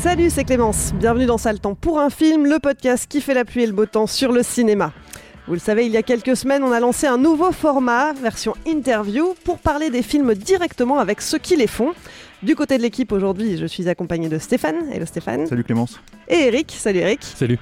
Salut, c'est Clémence. Bienvenue dans Sale Temps pour un film, le podcast qui fait la pluie et le beau temps sur le cinéma. Vous le savez, il y a quelques semaines, on a lancé un nouveau format, version interview, pour parler des films directement avec ceux qui les font. Du côté de l'équipe aujourd'hui, je suis accompagné de Stéphane. Hello Stéphane. Salut Clémence. Et Eric. Salut Eric. Salut.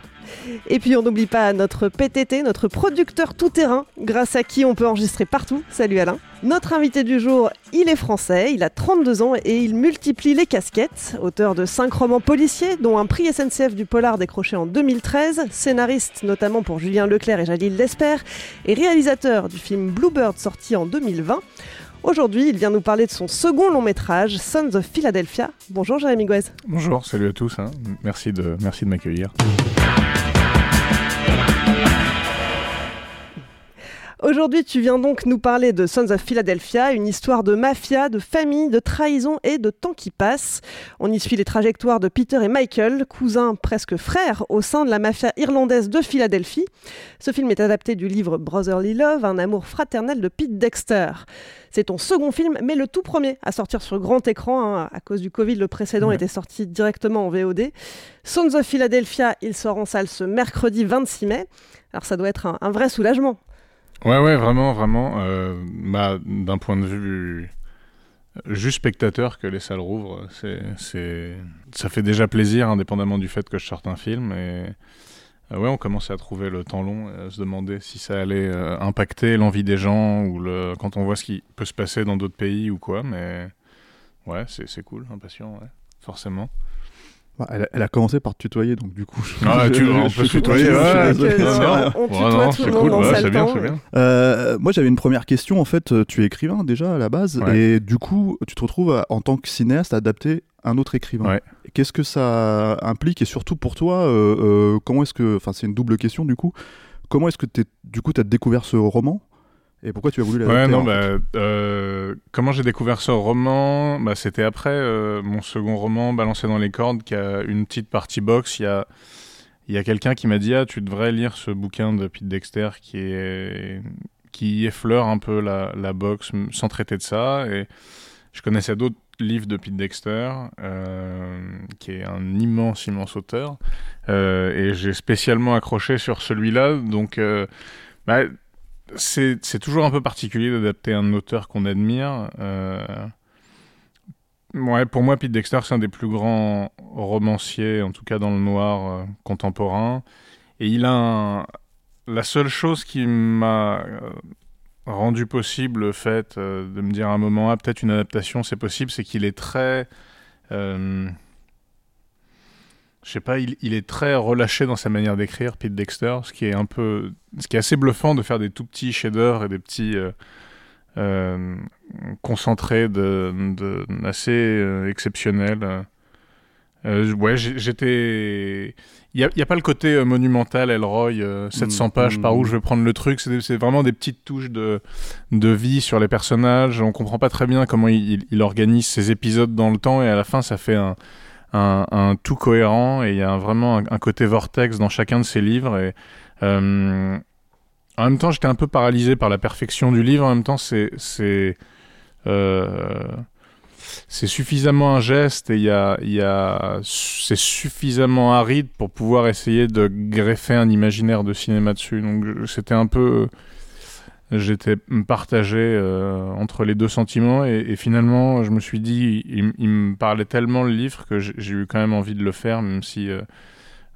Et puis on n'oublie pas notre PTT, notre producteur tout-terrain, grâce à qui on peut enregistrer partout. Salut Alain. Notre invité du jour, il est français, il a 32 ans et il multiplie les casquettes. Auteur de 5 romans policiers, dont un prix SNCF du Polar décroché en 2013, scénariste notamment pour Julien Leclerc et Jalil Lesper, et réalisateur du film Bluebird sorti en 2020. Aujourd'hui, il vient nous parler de son second long métrage, Sons of Philadelphia. Bonjour Jérémy Gouez. Bonjour, salut à tous. hein. Merci de, merci de m'accueillir. Aujourd'hui, tu viens donc nous parler de Sons of Philadelphia, une histoire de mafia, de famille, de trahison et de temps qui passe. On y suit les trajectoires de Peter et Michael, cousins presque frères au sein de la mafia irlandaise de Philadelphie. Ce film est adapté du livre Brotherly Love, un amour fraternel de Pete Dexter. C'est ton second film, mais le tout premier à sortir sur grand écran. hein. À cause du Covid, le précédent Ouais. était sorti directement en VOD. Sons of Philadelphia, il sort en salle ce mercredi 26 mai. Alors ça doit être un- un vrai soulagement. Ouais, ouais, vraiment, vraiment. euh, bah, D'un point de vue juste spectateur que les salles rouvrent, c'est, ça fait déjà plaisir, indépendamment du fait que je sorte un film. Et euh, ouais, on commençait à trouver le temps long, à se demander si ça allait euh, impacter l'envie des gens ou le, quand on voit ce qui peut se passer dans d'autres pays ou quoi. Mais ouais, c'est, c'est cool, impatient, ouais, forcément. Bah, elle, a, elle a commencé par te tutoyer, donc du coup. je- Ah, je- tu- je- on je peut se tutoyer, ouais, Je suis ouais, désolé. ouais. On tutoie tout le c'est monde cool, dans ouais, bien, bien. Euh, moi, j'avais une première question. En fait, euh, tu es écrivain déjà à la base, Ouais. et du coup, tu te retrouves à- en tant que cinéaste à adapter un autre écrivain. Ouais. Qu'est-ce que ça implique et surtout pour toi, euh, euh, comment est-ce que, enfin, c'est une double question du coup. Comment est-ce que t'es- du coup, tu as découvert ce roman? Et pourquoi tu as voulu l'adapter Ouais, non, bah, euh, comment j'ai découvert ce roman? Bah, C'était après euh, mon second roman, Balancé dans les cordes, qui a une petite partie box. Il y a, il y a quelqu'un qui m'a dit Ah, tu devrais lire ce bouquin de Pete Dexter qui, est, qui effleure un peu la, la boxe sans traiter de ça. Et je connaissais d'autres livres de Pete Dexter, euh, qui est un immense, immense auteur. Euh, et j'ai spécialement accroché sur celui-là. Donc. euh, bah, c'est toujours un peu particulier d'adapter un auteur qu'on admire. Euh, Ouais, pour moi, Pete Dexter, c'est un des plus grands romanciers, en tout cas dans le noir euh, contemporain. Et il a un- la seule chose qui m'a euh, rendu possible le fait de me dire à un moment, ah, peut-être une adaptation, c'est possible, c'est qu'il est très. Je sais pas, il, il est très relâché dans sa manière d'écrire, Pete Dexter, ce qui est un peu, ce qui est assez bluffant de faire des tout petits chefs-d'œuvre et des petits euh, euh, concentrés de, de assez euh, exceptionnels. Ouais, j'étais. Il n'y a, pas le côté monumental, Elroy, euh, 700 Mm, pages, par où mm. je vais prendre le truc. C'est vraiment des petites touches de, de vie sur les personnages. On comprend pas très bien comment il, il- il organise ses épisodes dans le temps et à la fin, ça fait un, un, un tout cohérent et il y a vraiment un, côté vortex dans chacun de ses livres. Et, euh, en même temps, j'étais un peu paralysé par la perfection du livre. En même temps, c'est. c'est euh, c'est suffisamment un geste et il y a, y a, c'est suffisamment aride pour pouvoir essayer de greffer un imaginaire de cinéma dessus. Donc c'était un peu, j'étais partagé euh, entre les deux sentiments et, et finalement je me suis dit, il, il me parlait tellement le livre que j'ai eu quand même envie de le faire, même si euh,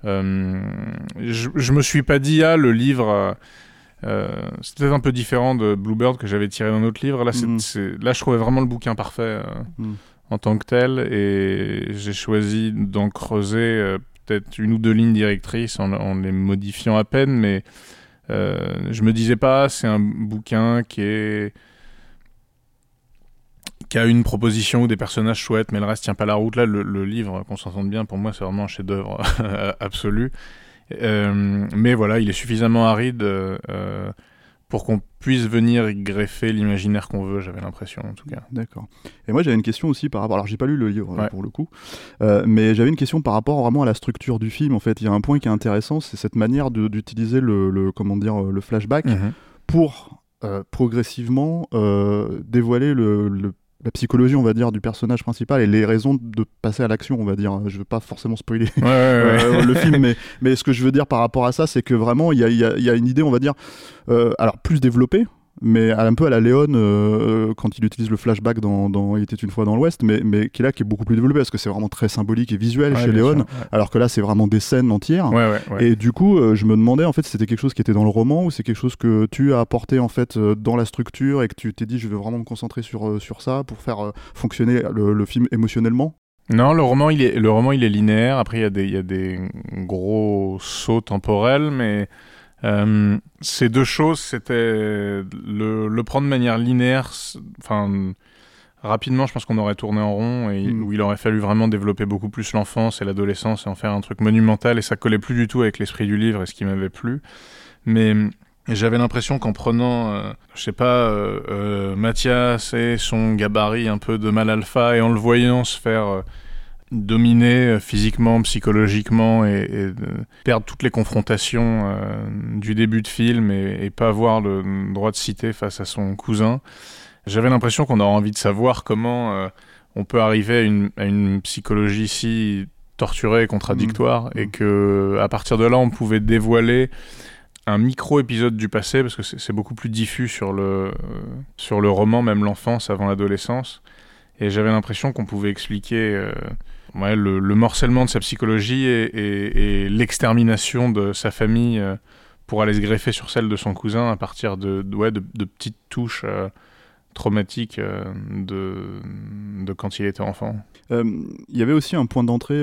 euh, je, je me suis pas dit ah le livre. c'était un peu différent de Bluebird que j'avais tiré d'un autre livre. Là, c'est- là, je trouvais vraiment le bouquin parfait Mhm. en tant que tel, et j'ai choisi d'en creuser peut-être une ou deux lignes directrices en, en les modifiant à peine, mais je me disais pas, c'est un bouquin qui est qui a une proposition ou des personnages chouettes, mais le reste tient pas la route. Là, le, livre, qu'on s'entende bien, pour moi, c'est vraiment un chef-d'œuvre absolu. Euh, mais voilà, il est suffisamment aride euh, euh, pour qu'on puisse venir greffer l'imaginaire qu'on veut, j'avais l'impression en tout cas. D'accord. Et moi j'avais une question aussi par rapport. Alors j'ai pas lu le livre euh, Ouais. pour le coup, Euh, mais j'avais une question par rapport vraiment à la structure du film. En fait, il y a un point qui est intéressant, c'est cette manière d'utiliser le, le- comment dire euh, le flashback Mhm. pour euh, progressivement euh, dévoiler le, le- la psychologie, on va dire, du personnage principal et les raisons de passer à l'action, on va dire. Je veux pas forcément spoiler Ouais, ouais, ouais. euh, le film, mais, mais ce que je veux dire par rapport à ça, c'est que vraiment, il y a, il y a- il y a une idée, on va dire, euh, alors plus développée, mais un peu à la Léon euh, quand il utilise le flashback dans, dans Il était une fois dans l'Ouest, mais, mais qui est là, qui est beaucoup plus développé parce que c'est vraiment très symbolique et visuel Ouais, chez Léon, sûr, ouais. alors que là, c'est vraiment des scènes entières. Ouais. Et du coup, euh, je me demandais en fait si c'était quelque chose qui était dans le roman ou c'est quelque chose que tu as apporté en fait euh, dans la structure et que tu t'es dit je vais vraiment me concentrer sur, euh, sur ça pour faire euh, fonctionner le, le film émotionnellement? Non, le roman, il est, le roman, il est linéaire. Après, il y a des, il y a des gros sauts temporels, mais euh, ces deux choses, c'était le, le prendre de manière linéaire. Enfin, rapidement, je pense qu'on aurait tourné en rond et Mm. où il aurait fallu vraiment développer beaucoup plus l'enfance et l'adolescence et en faire un truc monumental. Et ça collait plus du tout avec l'esprit du livre et ce qui m'avait plu. Mais j'avais l'impression qu'en prenant, euh, je sais pas, euh, euh, Mathias et son gabarit un peu de mal alpha et en le voyant se faire euh, dominer euh, physiquement, psychologiquement et, et de perdre toutes les confrontations euh, du début de film et, et pas avoir le droit de citer face à son cousin. J'avais l'impression qu'on aurait envie de savoir comment euh, on peut arriver à une, à une psychologie si torturée et contradictoire et Mhm. que à partir de là on pouvait dévoiler un micro épisode du passé parce que c'est beaucoup plus diffus sur le euh, sur le roman même l'enfance avant l'adolescence et j'avais l'impression qu'on pouvait expliquer euh, le, le morcellement de sa psychologie et, l'extermination de sa famille euh, pour aller se greffer sur celle de son cousin à partir de, petites touches euh, traumatiques euh, de, quand il était enfant. Il y avait aussi un point d'entrée,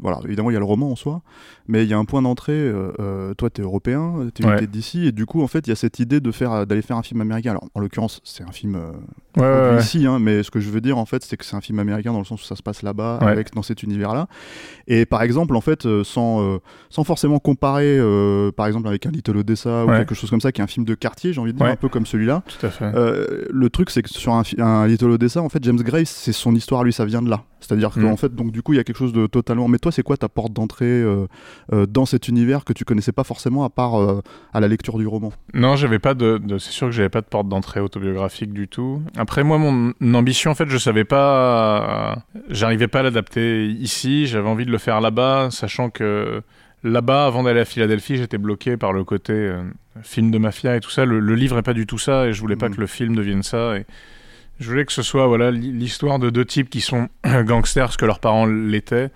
voilà, évidemment il y a le roman en soi, mais il y a un point d'entrée, euh, euh, toi tu es européen, tu Ouais. d'ici, et du coup en fait il y a cette idée de faire, d'aller faire un film américain. Alors en l'occurrence c'est un film euh, Ouais, ouais, ici, hein, mais ce que je veux dire en fait c'est que c'est un film américain dans le sens où ça se passe là-bas, avec dans cet univers-là. Et par exemple en fait euh, sans, euh, sans forcément comparer par exemple avec un Little Odessa ou quelque chose comme ça qui est un film de quartier, j'ai envie de dire un peu comme celui-là. Le truc, c'est que sur un, Little Odessa, en fait, James Grace, c'est son histoire, lui, ça vient de là. C'est-à-dire Mm. qu'en fait, donc du coup, il y a quelque chose de totalement. Mais toi, c'est quoi ta porte d'entrée euh, dans cet univers que tu connaissais pas forcément à part euh, à la lecture du roman Non, j'avais pas de, de- c'est sûr que j'avais pas de porte d'entrée autobiographique du tout. Après moi, mon ambition, en fait, je savais pas, j'arrivais pas à l'adapter ici. J'avais envie de le faire là-bas, sachant que là-bas, avant d'aller à Philadelphie, j'étais bloqué par le côté euh, film de mafia et tout ça. Le, le livre est pas du tout ça, et je voulais pas Mhm. que le film devienne ça. Et je voulais que ce soit voilà l'histoire de deux types qui sont gangsters, parce que leurs parents l'étaient,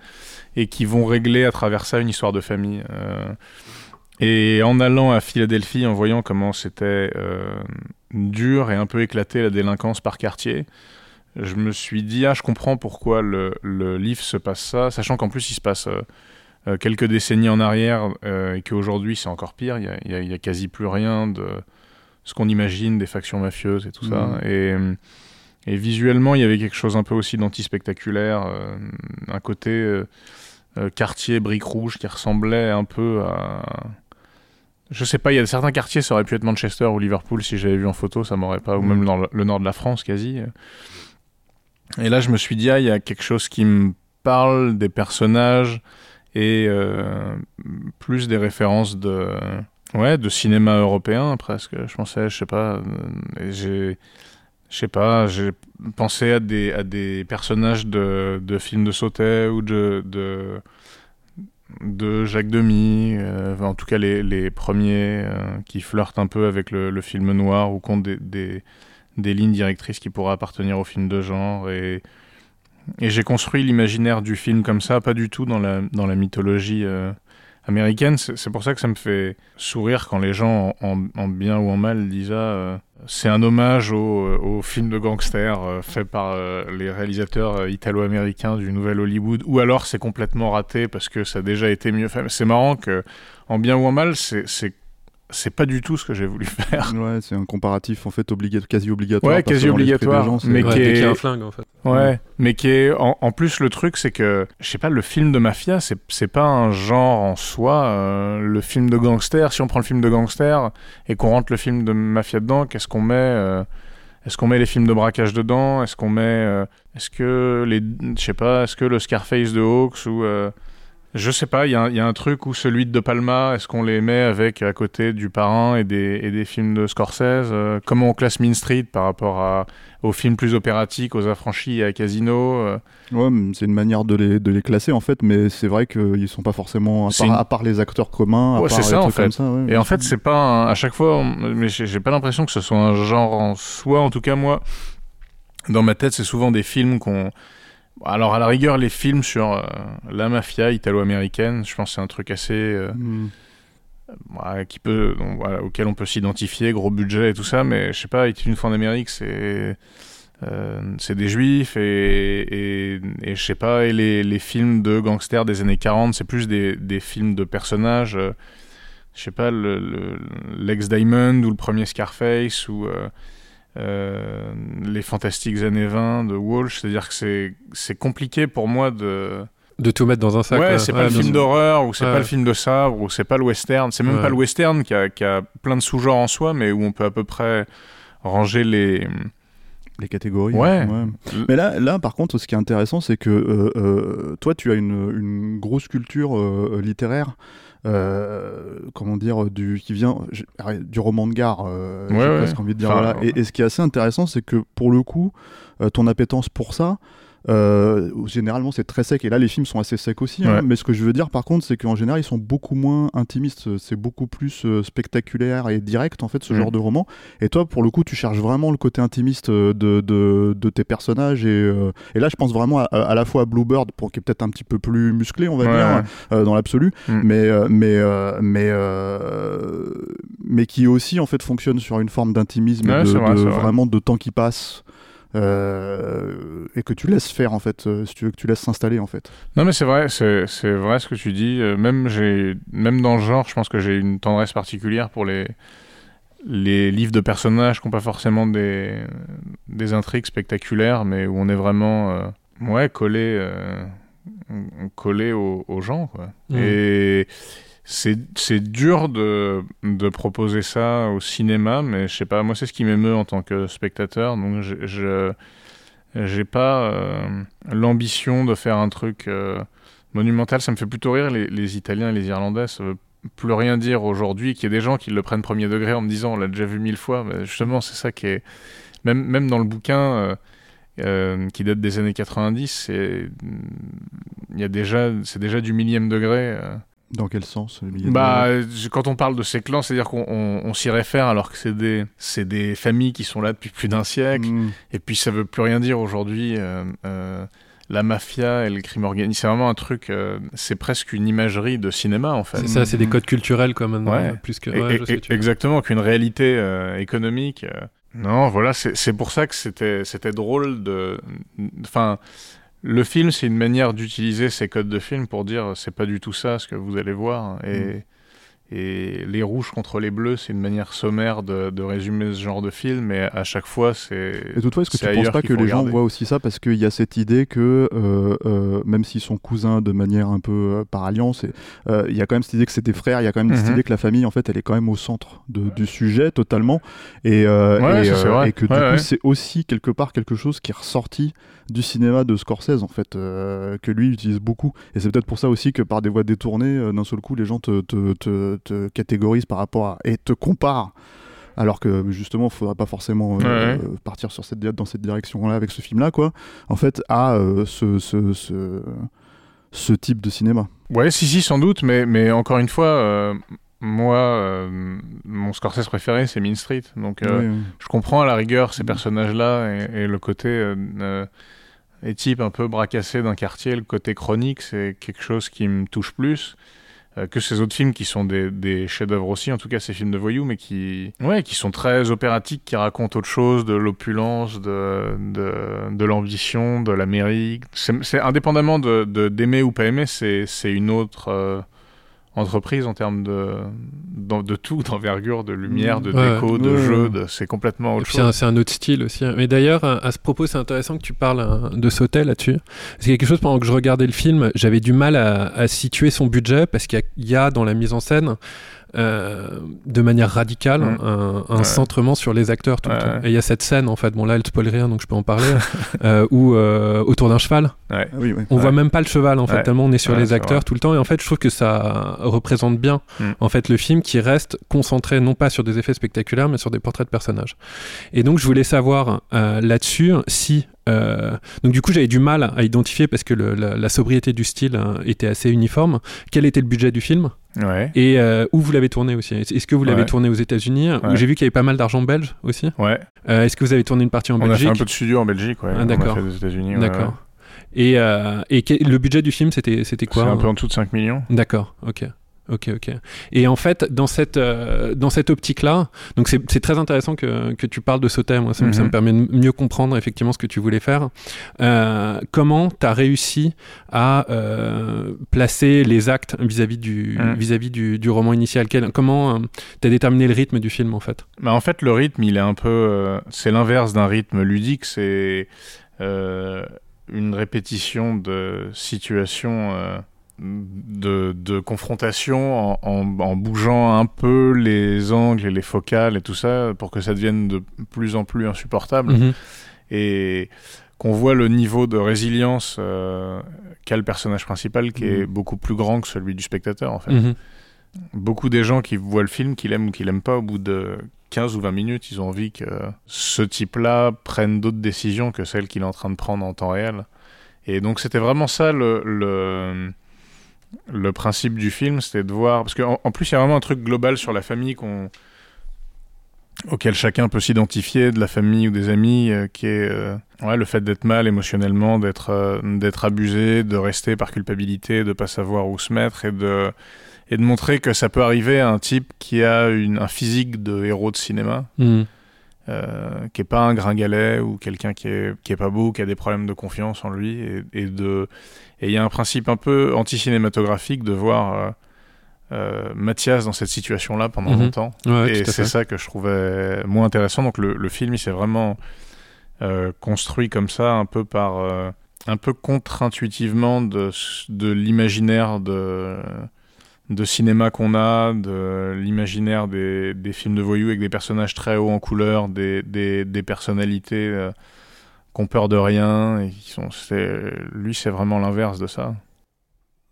et qui vont régler à travers ça une histoire de famille. Euh, et en allant à Philadelphie, en voyant comment c'était euh, dur et un peu éclaté la délinquance par quartier, je me suis dit, ah, je comprends pourquoi le, le livre se passe ça, sachant qu'en plus il se passe euh, quelques décennies en arrière euh, et qu'aujourd'hui c'est encore pire, il y a, a- a quasi plus rien de ce qu'on imagine des factions mafieuses et tout ça. Mhm. Et, et visuellement, il y avait quelque chose un peu aussi d'anti-spectaculaire, euh, un côté euh, euh, quartier briques rouges qui ressemblait un peu à. Je sais pas, il y a certains quartiers, ça aurait pu être Manchester ou Liverpool si j'avais vu en photo, ça m'aurait pas, ou même dans le, nord de la France quasi. Et là, je me suis dit, ah, il y a quelque chose qui me parle des personnages et euh, plus des références de, ouais, de cinéma européen presque. Je pensais, je sais pas, j'ai je sais pas, j'ai pensé à des, à des personnages de, de films de Sautet ou de, de, de Jacques Demy, euh, en tout cas les, les premiers euh, qui flirtent un peu avec le, le film noir ou comptent des, des, des, lignes directrices qui pourraient appartenir au film de genre. Et, et j'ai construit l'imaginaire du film comme ça, pas du tout dans la, dans la mythologie euh, américaine. C'est pour ça que ça me fait sourire quand les gens, en, en bien ou en mal, disent ah, euh, c'est un hommage au, euh, au, film de gangster euh, fait par euh, les réalisateurs italo-américains du Nouvel Hollywood, ou alors c'est complètement raté parce que ça a déjà été mieux fait. C'est marrant que, en bien ou en mal, c'est c'est pas du tout ce que j'ai voulu faire. Ouais, c'est un comparatif en fait quasi obligatoire. Ouais, quasi obligatoire, gens, mais ouais, qui est... un flingue en fait. Ouais, ouais. mais qui est en, en, plus le truc, c'est que je sais pas, le film de mafia, c'est c'est pas un genre en soi. Euh, le film de gangster, si on prend le film de gangster et qu'on rentre le film de mafia dedans, qu'est-ce qu'on met euh, Est-ce qu'on met les films de braquage dedans Est-ce qu'on met euh, Est-ce que les, je sais pas, est-ce que le Scarface de Hawks ou euh, je sais pas, il y, y, a un truc où celui de De Palma, est-ce qu'on les met avec à côté du Parrain et des, et des films de Scorsese euh, Comment on classe Mean Street par rapport à, aux films plus opératiques, aux affranchis et à Casino euh... Ouais, c'est une manière de les, de les classer en fait, mais c'est vrai qu'ils sont pas forcément, à part, une... à part, les acteurs communs, à ouais, part ça, en fait. Ça, ouais, et en fait, c'est pas un... à chaque fois, mais j'ai pas l'impression que ce soit un genre en soi, en tout cas moi. Dans ma tête, c'est souvent des films qu'on alors à la rigueur, les films sur euh, la mafia italo-américaine, je pense que c'est un truc assez euh, mm. euh, qui peut, donc, voilà, auquel on peut s'identifier, gros budget et tout ça, mais je sais pas, une fois en Amérique, c'est c'est des juifs et, et, et je sais pas, et les, les, films de gangsters des années 40, c'est plus des, des, films de personnages, je sais pas, le, le, l'ex Diamond ou le premier Scarface ou euh, les fantastiques années 20 de Walsh, c'est-à-dire que c'est compliqué pour moi de de tout mettre dans un sac. Ouais, c'est pas ouais, le film d'horreur, ou c'est ouais. pas le film de sabre, ou c'est pas le western. C'est même ouais. pas le western qui a, qui a plein de sous-genres en soi, mais où on peut à peu près ranger les les catégories. Ouais. Mais là, là, par contre, ce qui est intéressant, c'est que euh, euh, toi, tu as une, une grosse culture euh, littéraire. Euh, comment dire, du, qui vient du roman de gare, euh, ouais, ouais. envie de dire. Enfin, voilà. et, et, ce qui est assez intéressant, c'est que pour le coup, euh, ton appétence pour ça, euh, généralement c'est très sec et là les films sont assez secs aussi ouais. hein, mais ce que je veux dire par contre c'est qu'en général ils sont beaucoup moins intimistes c'est beaucoup plus euh, spectaculaire et direct en fait ce mmh. genre de roman et toi pour le coup tu cherches vraiment le côté intimiste de, de, de tes personnages et, euh, et, là je pense vraiment à, à, la fois à Bluebird pour qui est peut-être un petit peu plus musclé on va ouais, dire ouais. dans l'absolu mmh. mais mais mais mais qui aussi en fait fonctionne sur une forme d'intimisme de, vrai, de vraiment de temps qui passe euh, et que tu laisses faire en fait, euh, si tu veux que tu laisses s'installer en fait. Non mais c'est vrai, c'est vrai ce que tu dis. Euh, même j'ai, même dans le genre, je pense que j'ai une tendresse particulière pour les les livres de personnages qui n'ont pas forcément des des intrigues spectaculaires, mais où on est vraiment euh, ouais collé euh, collé aux, aux gens quoi. Mmh. Et c'est dur de, proposer ça au cinéma, mais je sais pas, moi c'est ce qui m'émeut en tant que spectateur, donc je, j'ai pas euh, l'ambition de faire un truc euh, monumental, ça me fait plutôt rire les, Italiens et les Irlandais, ça veut plus rien dire aujourd'hui, qu'il y ait des gens qui le prennent premier degré en me disant on l'a déjà vu mille fois, mais justement c'est ça qui est, même, dans le bouquin... Euh, qui date des années 90, il y a déjà, c'est déjà du millième degré. Dans quel sens Bah, quand on parle de ces clans, c'est-à-dire qu'on on, on s'y réfère alors que c'est des, c'est des familles qui sont là depuis plus d'un siècle, Hmm. mmh. et puis ça veut plus rien dire aujourd'hui. Euh, euh, la mafia et le crime organisé, c'est vraiment un truc, euh, c'est presque une imagerie de cinéma en fait. C'est ça, c'est des codes culturels quoi maintenant, ouais. plus que. Ouais, et, et, exactement, qu'une réalité euh, économique. non, voilà, c'est pour ça que c'était c'était drôle de. Enfin le film, c'est une manière d'utiliser ces codes de film pour dire c'est pas du tout ça ce que vous allez voir. Et, mm. Et les rouges contre les bleus, c'est une manière sommaire de, de, résumer ce genre de film, mais à chaque fois, c'est. Et toutefois, est-ce que tu penses pas que les regarder. gens voient aussi ça parce qu'il y a cette idée que euh, euh, même s'ils sont cousins de manière un peu euh, par alliance, il y a quand même cette idée que c'est des frères, il y a quand même mm -hmm. cette idée que la famille, en fait, elle est quand même au centre de, du sujet totalement. Et, ouais, et, vrai. et que du ouais, coup, c'est aussi quelque part quelque chose qui est ressorti du cinéma de Scorsese en fait que lui utilise beaucoup et c'est peut-être pour ça aussi que par des voies détournées d'un seul coup les gens te, te, te, te, catégorisent par rapport à et te comparent alors que justement, il faudrait pas forcément euh, Ouais. partir sur cette, dans cette direction-là avec ce film-là, quoi. En fait, à euh, ce, ce, ce, ce type de cinéma. Ouais, si, si, sans doute, mais, mais encore une fois, euh, moi, euh, mon Scorsese préféré, c'est Mean Street. Donc, Oui, oui. je comprends à la rigueur ces personnages-là et, et le côté les types un peu bracassés d'un quartier, le côté chronique, c'est quelque chose qui me touche plus. Euh, que ces autres films qui sont des, des chefs-d'œuvre aussi, en tout cas ces films de voyous, mais qui, ouais, qui sont très opératiques, qui racontent autre chose, de l'opulence, de, de, de l'ambition, de l'Amérique. C'est indépendamment de de- d'aimer ou pas aimer, c'est c'est une autre euh, entreprise en termes de, de, de tout, d'envergure, de lumière, de Ouais. déco, de Ouais, jeu, de- c'est complètement autre puis c'est un- chose. c'est un, autre style aussi. hein. Mais d'ailleurs, à à ce propos, c'est intéressant que tu parles hein, de Sautet là-dessus. C'est quelque chose pendant que je regardais le film, j'avais du mal à, à situer son budget parce qu'il y, a dans la mise en scène. Euh, de manière radicale Mm. un, un Ouais. centrement sur les acteurs tout le temps. Et il y a cette scène en fait, bon là elle spoil rien donc je peux en parler, euh, où euh, autour d'un cheval, Ouais. Ah oui, oui. on Ouais. voit même pas le cheval en fait, Ouais. tellement on est sur Ouais, les acteurs vrai. tout le temps. Et en fait, je trouve que ça représente bien Mm. en fait le film qui reste concentré non pas sur des effets spectaculaires, mais sur des portraits de personnages. Et donc, je voulais savoir euh, là-dessus si euh, donc du coup j'avais du mal à identifier parce que le- la, la sobriété du style euh, était assez uniforme. Quel était le budget du film? Ouais. et euh, où vous l'avez tourné aussi? Est-ce que vous l'avez Ouais. tourné aux États-Unis? Ouais. J'ai vu qu'il y avait pas mal d'argent belge aussi? Ouais. Euh, Est-ce que vous avez tourné une partie en On a fait Belgique? un peu de studio en Belgique, ouais. Ah, d'accord. Et, le budget du film c'était c'était C'est quoi un hein peu en dessous de 5 millions. D'accord, ok. Ok, ok. Et en fait, dans cette, euh, dans cette optique-là, donc c'est c'est très intéressant que, que tu parles de Sautet, moi, ça, me- ça Mhm. me permet de mieux comprendre effectivement ce que tu voulais faire. Euh, comment tu as réussi à euh, placer les actes vis-à-vis du, Mhm. vis-à-vis du, du roman initial? Quel- Comment tu as déterminé le rythme du film en fait? Bah, en fait, le rythme, il est un peu. c'est l'inverse d'un rythme ludique. C'est une répétition de situations de, de confrontation en, en- en bougeant un peu les angles et les focales et tout ça pour que ça devienne de plus en plus insupportable. Mhm. Et qu'on voit le niveau de résilience euh, qu'a le personnage principal qui est beaucoup plus grand que celui du spectateur en fait. Mhm. Beaucoup des gens qui voient le film, qui l'aiment ou qui l'aiment pas, au bout de 15 ou 20 minutes, ils ont envie que ce type-là prenne d'autres décisions que celles qu'il est en train de prendre en temps réel. Et donc c'était vraiment ça le, le, le principe du film, c'était de voir... Parce qu'en en plus, il y a vraiment un truc global sur la famille qu'on auquel chacun peut s'identifier, de la famille ou des amis, euh, qui est euh, ouais, le fait d'être mal émotionnellement, d'être euh, d'être abusé, de rester par culpabilité, de pas savoir où se mettre et de et de montrer que ça peut arriver à un type qui a une, un physique de héros de cinéma, euh, qui est pas un gringalet ou quelqu'un qui est, qui est pas beau, qui a des problèmes de confiance en lui, et, et de et il y a un principe un peu anti-cinématographique de voir euh, euh, Mathias dans cette situation-là pendant Mhm. longtemps, Ouais, et c'est ça que je trouvais moins intéressant. Donc le, le film, il s'est vraiment euh, construit comme ça, un peu par euh, un peu contre-intuitivement de, de l'imaginaire de de cinéma qu'on a, de l'imaginaire des, des films de voyous avec des personnages très hauts en couleur, des, des, des personnalités euh, qui ont peur de rien. Et qui sont, lui, c'est vraiment l'inverse de ça.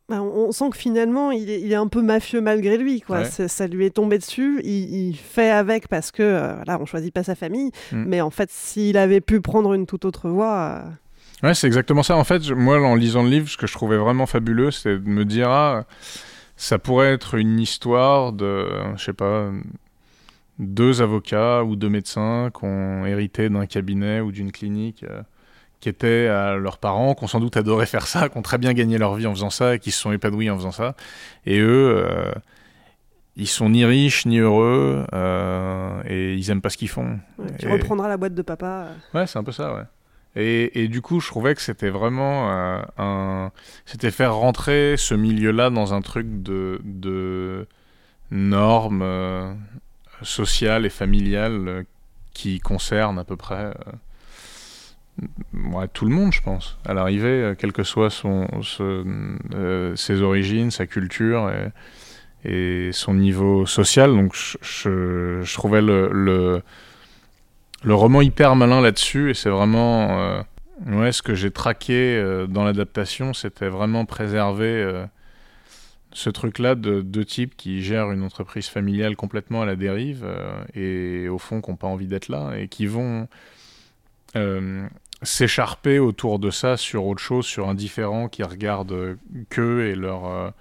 Bah, on sent que finalement, il est, il est un peu mafieux malgré lui. Quoi. Ouais. Ça lui est tombé dessus. Il, il fait avec parce que, euh, voilà, on choisit pas sa famille. Mm. Mais en fait, s'il avait pu prendre une toute autre voie, euh, Ouais, c'est exactement ça. En fait, je- moi, en lisant le livre, ce que je trouvais vraiment fabuleux, c'est de me dire, ah, ça pourrait être une histoire de, je sais pas, deux avocats ou deux médecins qui ont hérité d'un cabinet ou d'une clinique euh, qui étaient à leurs parents, qui ont sans doute adoré faire ça, qui ont très bien gagné leur vie en faisant ça et qui se sont épanouis en faisant ça. Et eux, euh, ils sont ni riches ni heureux euh, et ils aiment pas ce qu'ils font. ouais, tu Et- reprendras la boîte de papa. euh. Ouais, c'est un peu ça, ouais. Et, et du coup, je trouvais que c'était vraiment un. C'était faire rentrer ce milieu-là dans un truc de, de normes sociales et familiales euh, qui concernent à peu près euh, tout le monde, je pense. À l'arrivée, euh, quelles que soient ses origines, sa culture et, son niveau social. Donc, je, trouvais le- roman hyper malin là-dessus et c'est vraiment ce que j'ai traqué dans l'adaptation c'était vraiment préserver ce truc-là de deux types qui gèrent une entreprise familiale complètement à la dérive et au fond qui n'ont pas envie d'être là et qui vont s'écharper autour de ça sur autre chose, sur un différent qui regarde qu'eux et leur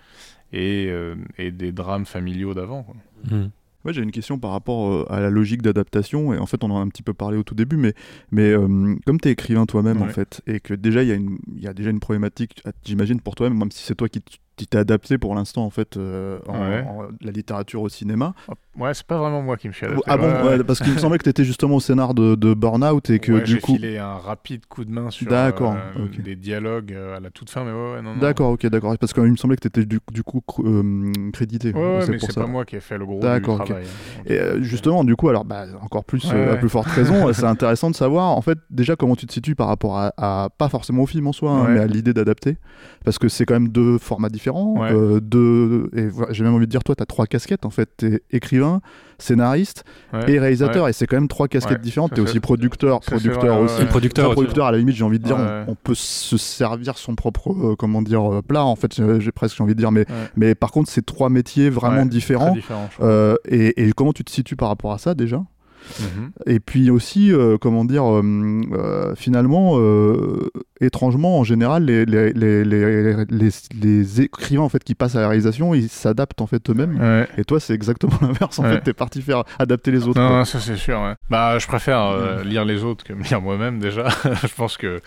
et, et, des drames familiaux d'avant. Mmh. Ouais, j'ai une question par rapport euh, à la logique d'adaptation, et en fait on en a un petit peu parlé au tout début, mais, mais euh, comme tu es écrivain toi-même en fait, et que déjà il y, y, a déjà une problématique, j'imagine pour toi-même, même si c'est toi qui tu t'es adapté pour l'instant en fait euh, en, la littérature au cinéma. Ouais, c'est pas vraiment moi qui me suis adapté. Ah bon, parce qu'il me semblait que tu étais justement au scénar de, de Burnout et que du coup. J'ai filé un rapide coup de main sur euh, des dialogues euh, à la toute fin, mais ouais, non. D'accord, ok, d'accord. Parce qu'il me semblait que tu étais du, du, coup crédité. Ouais, mais c'est pas moi qui ai fait le gros du travail. Hein, et justement, du coup, alors bah, encore plus, à plus forte raison, c'est intéressant de savoir en fait déjà comment tu te situes par rapport à, pas forcément au film en soi, hein, mais à l'idée d'adapter, parce que c'est quand même deux formats différents euh, de, et j'ai même envie de dire, toi, tu as trois casquettes en fait. Tu es écrivain, scénariste et réalisateur, et c'est quand même trois casquettes différentes. Tu es aussi producteur, producteur aussi. Producteur, producteur, à la limite, j'ai envie de dire, on, peut se servir son propre, euh, comment dire, euh, plat, en fait, j'ai presque envie de dire, mais, mais par contre, c'est trois métiers vraiment différents. et, et comment tu te situes par rapport à ça déjà? Mhm. Et puis aussi, euh, comment dire, euh, euh, finalement, étrangement, en général, les, les, les, les, écrivains en fait, qui passent à la réalisation, ils s'adaptent en fait eux-mêmes. Et toi, c'est exactement l'inverse. En fait, t'es parti faire adapter les autres. Non, ça c'est sûr. Bah, je préfère lire les autres que me lire moi-même déjà. je pense que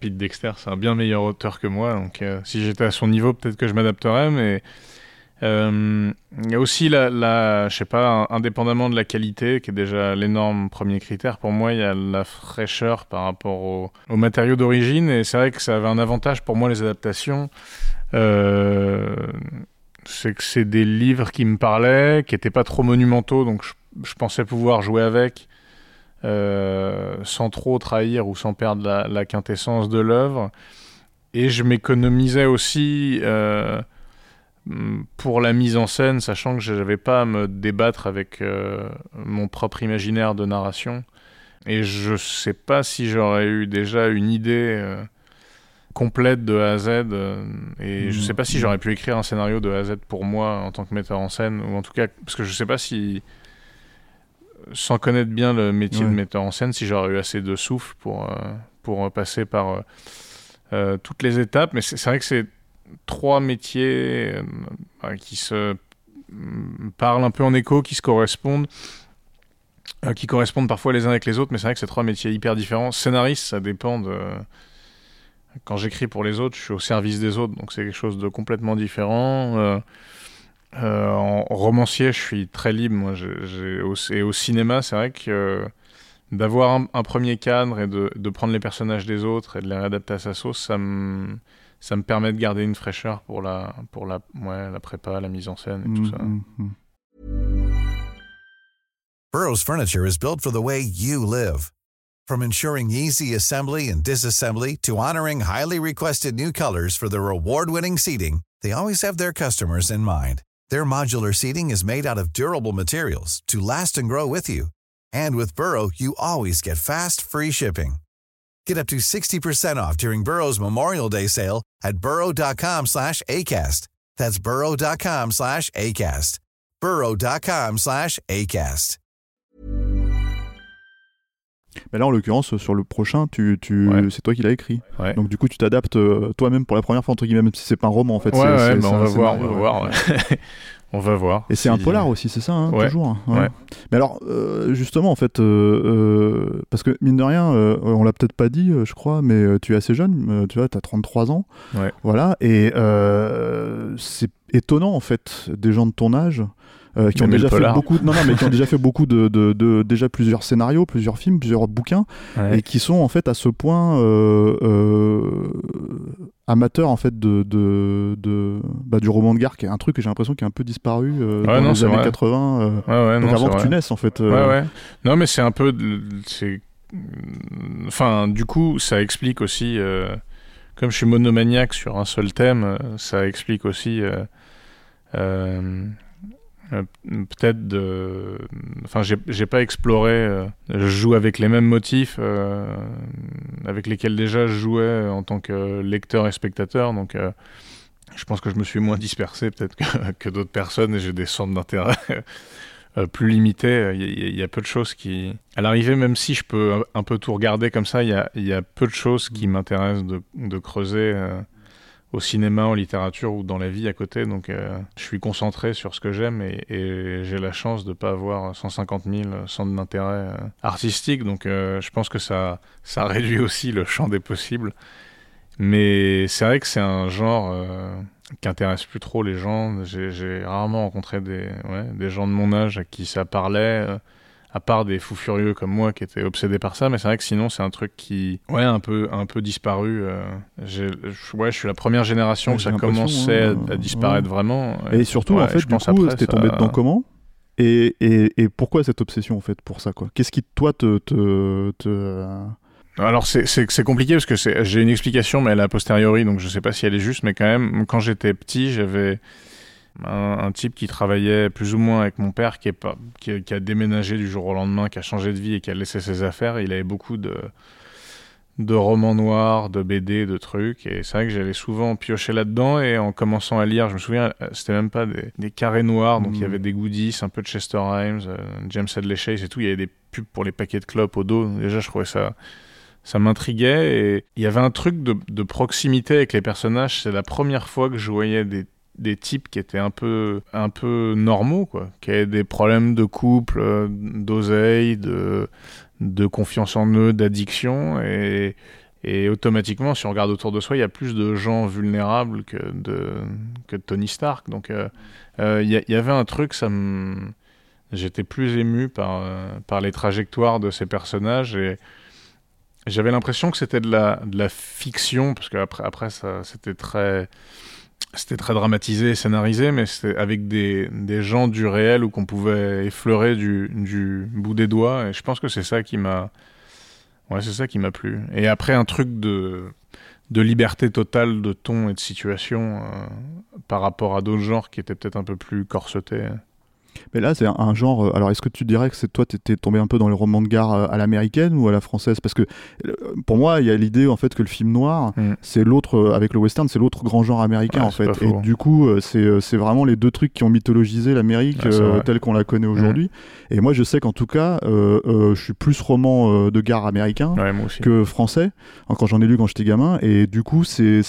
Pete Dexter, c'est un bien meilleur auteur que moi. Donc, si j'étais à son niveau, peut-être que je m'adapterais, mais euh, il y a aussi la, je sais pas, indépendamment de la qualité, qui est déjà l'énorme premier critère, pour moi, il y a la fraîcheur par rapport aux au matériaux d'origine. Et c'est vrai que ça avait un avantage pour moi, les adaptations. Euh, c'est que c'est des livres qui me parlaient, qui n'étaient pas trop monumentaux, donc je, pensais pouvoir jouer avec euh, sans trop trahir ou sans perdre la, quintessence de l'œuvre. Et je m'économisais aussi pour la mise en scène, sachant que je n'avais pas à me débattre avec euh, mon propre imaginaire de narration. Et je sais pas si j'aurais eu déjà une idée euh, complète de A à Z. Euh, et je sais pas si j'aurais pu écrire un scénario de A à Z pour moi en tant que metteur en scène. Ou en tout cas, parce que je sais pas si, sans connaître bien le métier de metteur en scène, si j'aurais eu assez de souffle pour, pour passer par toutes les étapes. Mais c'est vrai que c'est trois métiers euh, qui se mm, parlent un peu en écho, qui se correspondent, euh, qui correspondent parfois les uns avec les autres, mais c'est vrai que c'est trois métiers hyper différents. Scénariste, ça dépend de. Quand j'écris pour les autres, je suis au service des autres, donc c'est quelque chose de complètement différent. Euh, en romancier, je suis très libre. Moi, et au cinéma, c'est vrai que d'avoir un, premier cadre et de, de, prendre les personnages des autres et de les réadapter à sa sauce, ça me ça me permet de garder une fraîcheur pour la, pour la, ouais, la prépa, la mise en scène et tout ça. Mm -hmm. Burroughs Furniture is built for the way you live. From ensuring easy assembly and disassembly to honoring highly requested new colors for their award-winning seating, they always have their customers in mind. Their modular seating is made out of durable materials to last and grow with you. And with Burrow, you always get fast, free shipping. Get up to 60% off during Burrow's Memorial Day sale at burrow.com slash ACAST. That's burrow.com slash ACAST. burrow.com slash ACAST. Mais là, en l'occurrence, sur le prochain, tu, tu... Ouais. c'est toi qui l'as écrit. Ouais. Donc, du coup, tu t'adaptes euh, toi-même pour la première fois, entre guillemets, même si c'est pas un roman, en fait. Ouais, ouais bah on, va voir, on va voir, On va voir. Et c'est un polar aussi, c'est ça, hein, toujours. Hein, ouais. Mais alors, euh, justement, en fait, euh, euh, parce que mine de rien, on l'a peut-être pas dit, je crois, mais tu es assez jeune, tu vois, tu as 33 ans. Voilà, et c'est étonnant, en fait, des gens de ton âge qui ont déjà fait beaucoup de, non, non, mais qui ont déjà fait beaucoup de, de, de, déjà plusieurs scénarios, plusieurs films, plusieurs bouquins, et qui sont en fait à ce point euh, euh, amateurs en fait de, de, de bah, du roman de gare, qui est un truc que j'ai l'impression qui a un peu disparu euh, ouais, dans non, les années vrai. 80, ouais, ouais, donc non, avant que vrai. tu naisses en fait. Ouais. Non, mais c'est un peu, c'est, enfin, du coup, ça explique aussi. comme je suis monomaniaque sur un seul thème, ça explique aussi euh, peut-être de enfin j'ai pas exploré euh, je joue avec les mêmes motifs euh, avec lesquels déjà je jouais en tant que lecteur et spectateur donc je pense que je me suis moins dispersé peut-être que, d'autres personnes et j'ai des centres d'intérêt plus limités. Il y, a- peu de choses qui... À l'arrivée, même si je peux un, peu tout regarder comme ça, il y a, peu de choses qui m'intéressent de, creuser au cinéma, en littérature ou dans la vie à côté. Donc euh, je suis concentré sur ce que j'aime et, j'ai la chance de pas avoir 150 000 centres d'intérêt euh, artistiques. Donc euh, je pense que ça, réduit aussi le champ des possibles. Mais c'est vrai que c'est un genre qui intéresse plus trop les gens. J'ai rarement rencontré des, gens de mon âge à qui ça parlait, à part des fous furieux comme moi qui étaient obsédés par ça. Mais c'est vrai que sinon, c'est un truc qui, ouais, un peu, un peu disparu. euh. Ouais, je suis la première génération Ouais, que ça commençait hein, à, à disparaître ouais. vraiment. Et surtout, Ouais, en fait, je du pense coup, t'es tombé ça- dedans comment? Et, et, et pourquoi cette obsession, en fait, pour ça, quoi? Qu'est-ce qui, toi, te... te, te- euh, Alors c'est- compliqué parce que j'ai une explication, mais elle est a posteriori, donc je sais pas si elle est juste, mais quand même, quand j'étais petit, j'avais un, un type qui travaillait plus ou moins avec mon père, qui, est pas, qui, a- qui a déménagé du jour au lendemain, qui a changé de vie et qui a laissé ses affaires. Il avait beaucoup de, de romans noirs, de BD, de trucs, et c'est vrai que j'allais souvent piocher là-dedans, et en commençant à lire, je me souviens, euh, c'était même pas des, des carrés noirs, donc il y Mm. avait des goodies, un peu de Chester Rhimes, euh, James Hadley Chase et tout, il y avait des pubs pour les paquets de clopes au dos, déjà je trouvais ça ça m'intriguait et il y avait un truc de, de proximité avec les personnages. C'est la première fois que je voyais des, des types qui étaient un peu, un peu normaux, quoi, qui avaient des problèmes de couple, euh, d'oseille, de, de confiance en eux, d'addiction et, et automatiquement, si on regarde autour de soi, il y a plus de gens vulnérables que de, que Tony Stark. Donc euh, euh, il y, avait un truc, ça. J'étais plus ému par, par les trajectoires de ces personnages et j'avais l'impression que c'était de la, de la fiction, parce qu'après après, ça, c'était très, c'était très dramatisé et scénarisé, mais c'était avec des, gens du réel ou qu'on pouvait effleurer du, du bout des doigts. Et je pense que c'est ça qui m'a, ouais, c'est ça qui m'a plu. Et après, un truc de, de liberté totale de ton et de situation euh, par rapport à d'autres genres qui étaient peut-être un peu plus corsetés. Mais là, c'est un, un genre. euh, Alors, est-ce que tu dirais que c'est toi, t'étais tombé un peu dans les romans de gare euh, à l'américaine ou à la française? Parce que pour moi, il y a l'idée en fait que le film noir, Mm. c'est l'autre euh, avec le western, c'est l'autre grand genre américain Ouais, en fait. Et faux. du coup, c'est vraiment les deux trucs qui ont mythologisé l'Amérique Ouais, euh. Mm. telle qu'on la connaît aujourd'hui. Et moi, je sais qu'en tout cas, euh, euh, je suis plus roman de gare américain Ouais, que français hein, quand j'en ai lu quand j'étais gamin et du coup c'est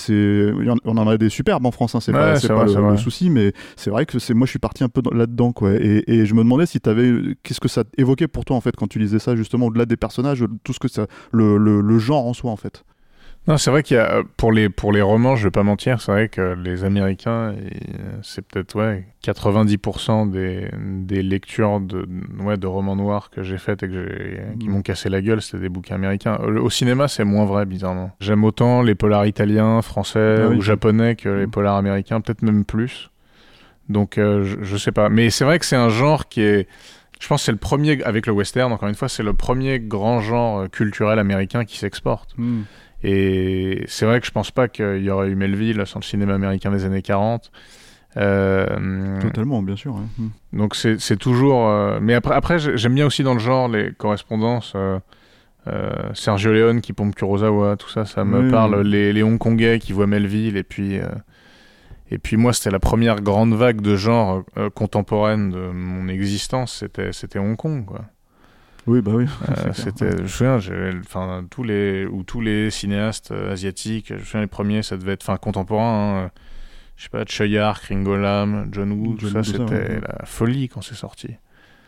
on en a des superbes en France hein, c'est pas, pas le, le souci mais c'est vrai que c'est moi je suis parti un peu dans- là-dedans quoi et, et je me demandais si t'avais qu'est-ce que ça évoquait pour toi en fait quand tu lisais ça justement au-delà des personnages tout ce que ça le, le, le genre en soi en fait Non, c'est vrai qu'il y a euh, pour les pour les romans, je vais pas mentir, c'est vrai que les Américains, euh, c'est peut-être ouais 90% des, des lectures de ouais de romans noirs que j'ai faites et que qui Mhm. m'ont cassé la gueule, c'était des bouquins américains. Au, au cinéma, c'est moins vrai bizarrement. J'aime autant les polars italiens, français Ah oui. ou japonais que les Mhm. polars américains, peut-être même plus. Donc euh, je, je sais pas, mais c'est vrai que c'est un genre qui est je pense que c'est le premier, avec le western, encore une fois, c'est le premier grand genre euh, culturel américain qui s'exporte. Et c'est vrai que je pense pas qu'il y aurait eu Melville sans le cinéma américain des années 40. Euh, totalement bien sûr ouais. Mm. donc c'est toujours. euh, mais après, après j'ai- j'aime bien aussi dans le genre les correspondances. Sergio Leone qui pompe Kurosawa, tout ça, ça me Oui. parle. Les, les Hongkongais qui voient Melville et puis. Euh, et puis moi, c'était la première grande vague de genre euh, contemporaine de mon existence, c'était c'était Hong Kong, quoi. oui bah oui Euh, c'était, je me souviens, enfin tous les ou tous les cinéastes euh, asiatiques, je me souviens les premiers, ça devait être, enfin contemporains, hein, je sais pas, Choyard, Ringo Lam, John Woo, tout John ça, c'était ouais. la folie quand c'est sorti.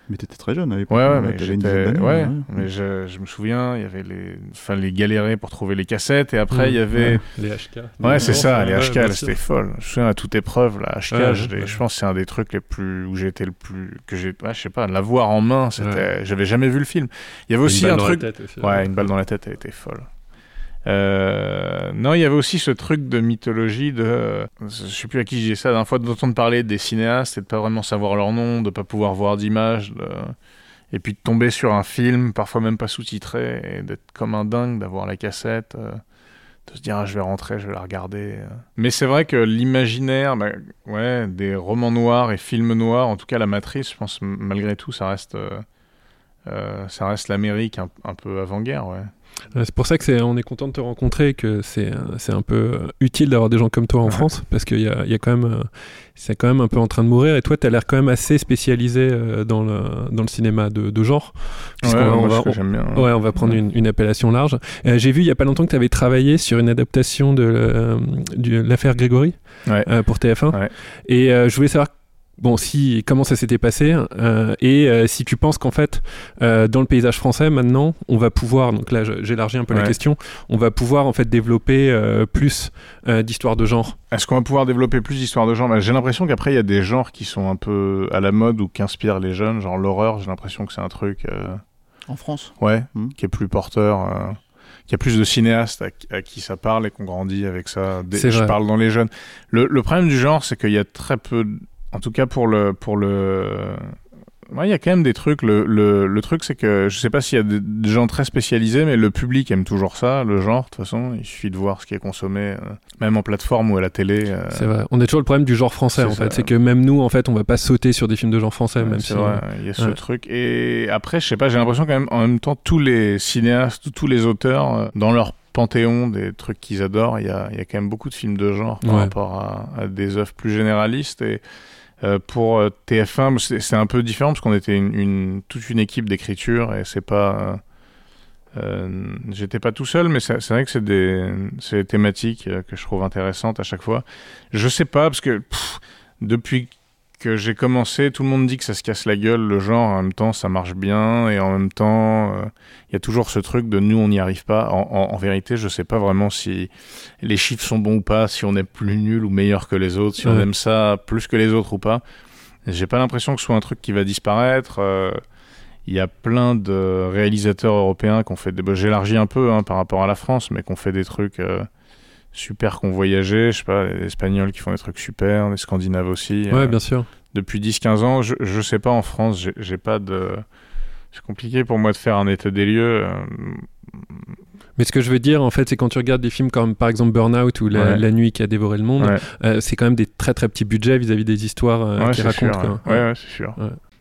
Mais t'étais très jeune à l'époque Ouais, ouais, hein, mais j'étais, dizaine d'années, ouais, ouais. mais je, je me souviens, il y avait les, enfin les galérer pour trouver les cassettes et après il y avait, Les HK. ouais, c'est ça, les HK, c'était folle. Je me souviens à toute épreuve, la HK, Ouais, je, je pense que c'est un des trucs les plus où été le plus, que j'ai, ouais, je sais pas, l'avoir en main, c'était, Ouais. j'avais jamais vu le film. Il y avait Une aussi balle un truc. tête aussi, Ouais, une balle dans la tête, elle était folle. Euh, non, il y avait aussi ce truc de mythologie de. Je sais plus à qui je disais ça, la dernière fois d'entendre parler des cinéastes et de pas vraiment savoir leur nom, de pas pouvoir voir d'image, et puis de tomber sur un film, parfois même pas sous-titré, et d'être comme un dingue, d'avoir la cassette, euh, de se dire ah, je vais rentrer, je vais la regarder. Mais c'est vrai que l'imaginaire, bah, ouais, des romans noirs et films noirs, en tout cas la matrice, je pense malgré tout, ça reste. euh, ça reste l'Amérique un, un peu avant-guerre, ouais. Ouais, C'est pour ça que c'est, on est content de te rencontrer, que c'est, euh, c'est un peu euh, utile d'avoir des gens comme toi en France, parce qu'il y a, y a quand même, euh, c'est quand même un peu en train de mourir. Et toi, tu as l'air quand même assez spécialisé euh, dans le dans le cinéma de, de genre. Ouais, va- on va- ce que j'aime bien. Ouais, on va prendre une, une appellation large. Euh, j'ai vu il y a pas longtemps que tu avais travaillé sur une adaptation de euh, l'affaire Grégory euh, pour TF1. Ouais. Et euh, je voulais savoir bon si comment ça s'était passé euh, et euh, si tu penses qu'en fait euh, dans le paysage français maintenant on va pouvoir donc là j'élargis un peu la question on va pouvoir en fait développer euh, plus euh, d'histoires de genre Est-ce qu'on va pouvoir développer plus d'histoires de genre? Bah, J'ai l'impression qu'après, il y a des genres qui sont un peu à la mode ou qui inspirent les jeunes, genre l'horreur, j'ai l'impression que c'est un truc... euh, En France Ouais, Hmm. qui est plus porteur... euh, qu'il y a plus de cinéastes à, qui- à qui ça parle et qu'on grandit avec ça. Des- je vrai. parle dans les jeunes. Le, le problème du genre, c'est qu'il y a très peu... En tout cas, pour le... Pour le Ouais, il y a quand même des trucs. Le, le, le truc, c'est que je sais pas s'il y a des, des gens très spécialisés, mais le public aime toujours ça, le genre, de toute façon. Il suffit de voir ce qui est consommé, euh, même en plateforme ou à la télé. euh, c'est vrai on a toujours le problème du genre français en ça. fait c'est que même nous en fait on va pas sauter sur des films de genre français Ouais, même c'est si vrai, il y a ce ouais. truc. Et après, je sais pas, j'ai l'impression quand même, en même temps, tous les cinéastes, tous les auteurs, euh, dans leur panthéon des trucs qu'ils adorent, il y a, il y a quand même beaucoup de films de genre par rapport à, à des œuvres plus généralistes. Et euh, pour euh, TF1, c'est un peu différent parce qu'on était toute une équipe d'écriture et c'est pas. euh, J'étais pas tout seul, mais c'est vrai que c'est des, des thématiques que je trouve intéressantes à chaque fois. Je sais pas, parce que depuis que j'ai commencé, tout le monde dit que ça se casse la gueule, le genre, en même temps ça marche bien, et en même temps euh, il y a toujours ce truc de nous on n'y arrive pas. En, en- en vérité, je sais pas vraiment si les chiffres sont bons ou pas, si on est plus nul ou meilleur que les autres, si on aime ça plus que les autres ou pas. J'ai pas l'impression que ce soit un truc qui va disparaître. euh, il y a plein de réalisateurs européens qui ont fait des. bah, J'élargis un peu hein, par rapport à la France, mais qui ont fait des trucs euh, super, qui ont voyagé. Je sais pas, les Espagnols qui font des trucs super, les Scandinaves aussi. ouais euh, bien sûr depuis 10-15 ans. Je, je sais pas en France, j'ai- pas de. C'est compliqué pour moi de faire un état des lieux. euh, Mais ce que je veux dire, en fait, c'est quand tu regardes des films comme par exemple Burnout ou La, Ouais. La nuit qui a dévoré le monde, Ouais. euh, c'est quand même des très très petits budgets vis-à-vis des histoires euh, Ouais, sûr. racontent. quoi. Ouais, ouais, c'est sûr.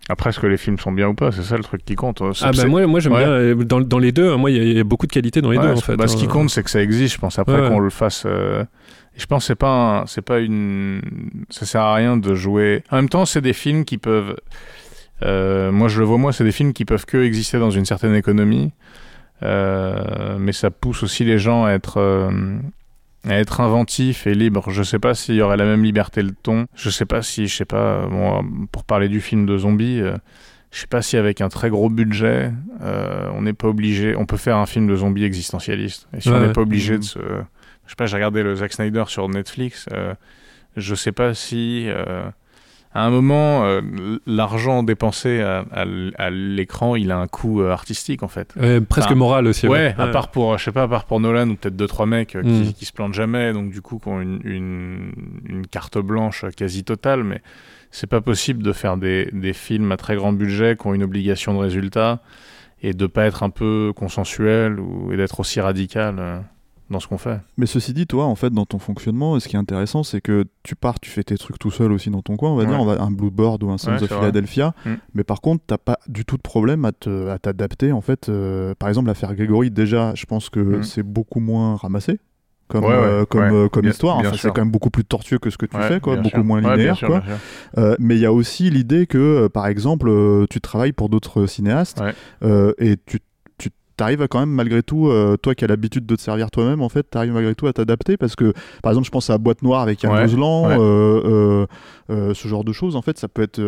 Après, est-ce que les films sont bien ou pas? C'est ça le truc qui compte. C'est- Ah bah moi, moi j'aime Ouais. bien dans, dans les deux. Moi, il y a- il y, a beaucoup de qualité dans les Ouais, deux en fait. bah, ce qui hein. compte, c'est que ça existe. Je pense après Ouais, qu'on le fasse. euh, Je pense que c'est pas, c'est pas une. Ça sert à rien de jouer. En même temps, c'est des films qui peuvent. euh, moi, je le vois moi, c'est des films qui peuvent que exister dans une certaine économie. Euh, mais ça pousse aussi les gens à être. À être inventifs et libres. Je sais pas s'il y aurait la même liberté le ton. Je sais pas si, je sais pas, bon, pour parler du film de zombies, euh, je sais pas si avec un très gros budget, euh, on n'est pas obligé, on peut faire un film de zombies existentialiste. Et si Ouais, on n'est ouais. pas obligé Mhm. de se, je sais pas, j'ai regardé le Zack Snyder sur Netflix. euh, je sais pas si euh, à un moment euh, l'argent dépensé à, à l- à l'écran, il a un coût euh, artistique en fait. Ouais, presque Enfin, moral aussi. Ouais, à part pour, je sais pas, à part pour Nolan ou peut-être deux trois mecs euh, qui, Mm. qui se plantent jamais, donc du coup qui ont une, une, une carte blanche quasi totale, mais c'est pas possible de faire des, des films à très grand budget qui ont une obligation de résultat et de pas être un peu consensuel ou et d'être aussi radical euh, dans ce qu'on fait. Mais ceci dit, toi, en fait, dans ton fonctionnement, ce qui est intéressant, c'est que tu pars, tu fais tes trucs tout seul aussi dans ton coin, on va Ouais. dire, on va, un Blueboard ou un Sons Ouais, of. Philadelphia. Mm. Mais par contre, t'as pas du tout de problème à te- à t'adapter, en fait. euh, par exemple, l'affaire Grégory, déjà, je pense que Mm. c'est beaucoup moins ramassé. Comme, Ouais, ouais, comme, ouais. comme Bien- histoire, Enfin, c'est quand même beaucoup plus tortueux que ce que tu fais, quoi, beaucoup sûr. moins linéaire. sûr, quoi. Euh, mais il y a aussi l'idée que, euh, par exemple, euh, tu travailles pour d'autres cinéastes et tu tu arrives à quand même malgré tout, euh, toi qui as l'habitude de te servir toi-même, en fait, tu arrives malgré tout à t'adapter parce que, par exemple, je pense à Boîte Noire avec Yann Ouais, euh, euh, ce genre de choses, en fait, ça peut être.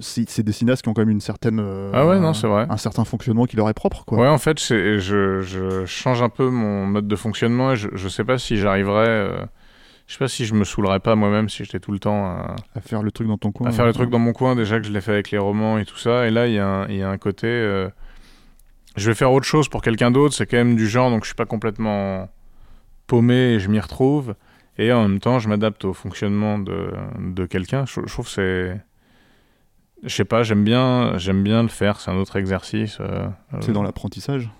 c'est des cinéastes qui ont quand même une certaine. Ah ouais, non, c'est vrai. Un certain fonctionnement qui leur est propre, quoi. Ouais, en fait, je, je change un peu mon mode de fonctionnement et je, je sais pas si j'arriverais. je sais pas si je me saoulerais pas moi-même si j'étais tout le temps à, À faire le truc dans ton coin. à faire le truc dans mon coin. Déjà que je l'ai fait avec les romans et tout ça. Et là, il y, a un- il y a un côté. Je vais faire autre chose pour quelqu'un d'autre. C'est quand même du genre, donc je suis pas complètement paumé et je m'y retrouve. Et en même temps, je m'adapte au fonctionnement de, de quelqu'un. Je, je trouve que c'est. Je sais pas, j'aime bien, j'aime bien le faire. C'est un autre exercice. euh, C'est euh, dans l'apprentissage?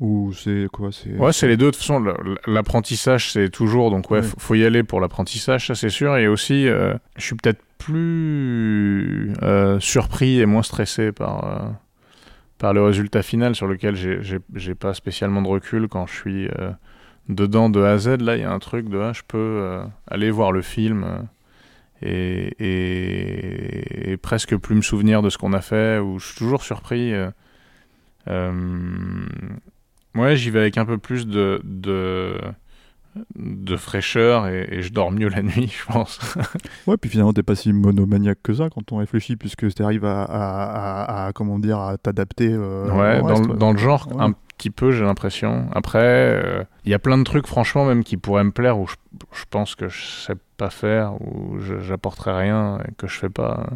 Ou c'est quoi c'est... Ouais, c'est les deux. De toute façon, l'apprentissage, c'est toujours. Donc, ouais, Ouais. faut, y aller pour l'apprentissage, ça c'est sûr. Et aussi, euh, je suis peut-être plus euh, surpris et moins stressé par, par le résultat final sur lequel j'ai- pas spécialement de recul quand je suis euh, dedans de A à Z. Là, il y a un truc de ah, je peux euh, aller voir le film euh, et, presque plus me souvenir de ce qu'on a fait. Ou je suis toujours surpris. euh, ouais, j'y vais avec un peu plus de, de fraîcheur et, et je dors mieux la nuit, je pense. Ouais, puis finalement, t'es pas si monomaniaque que ça quand on réfléchit, puisque tu arrives à, à- à- à, comment dire, à t'adapter. euh, ouais, dans, reste, le- dans le genre, Ouais. un petit peu, j'ai l'impression. Après, euh, il y a plein de trucs, franchement, même qui pourraient me plaire, où je, je pense que je sais pas faire, je- j'apporterai rien et que je fais pas.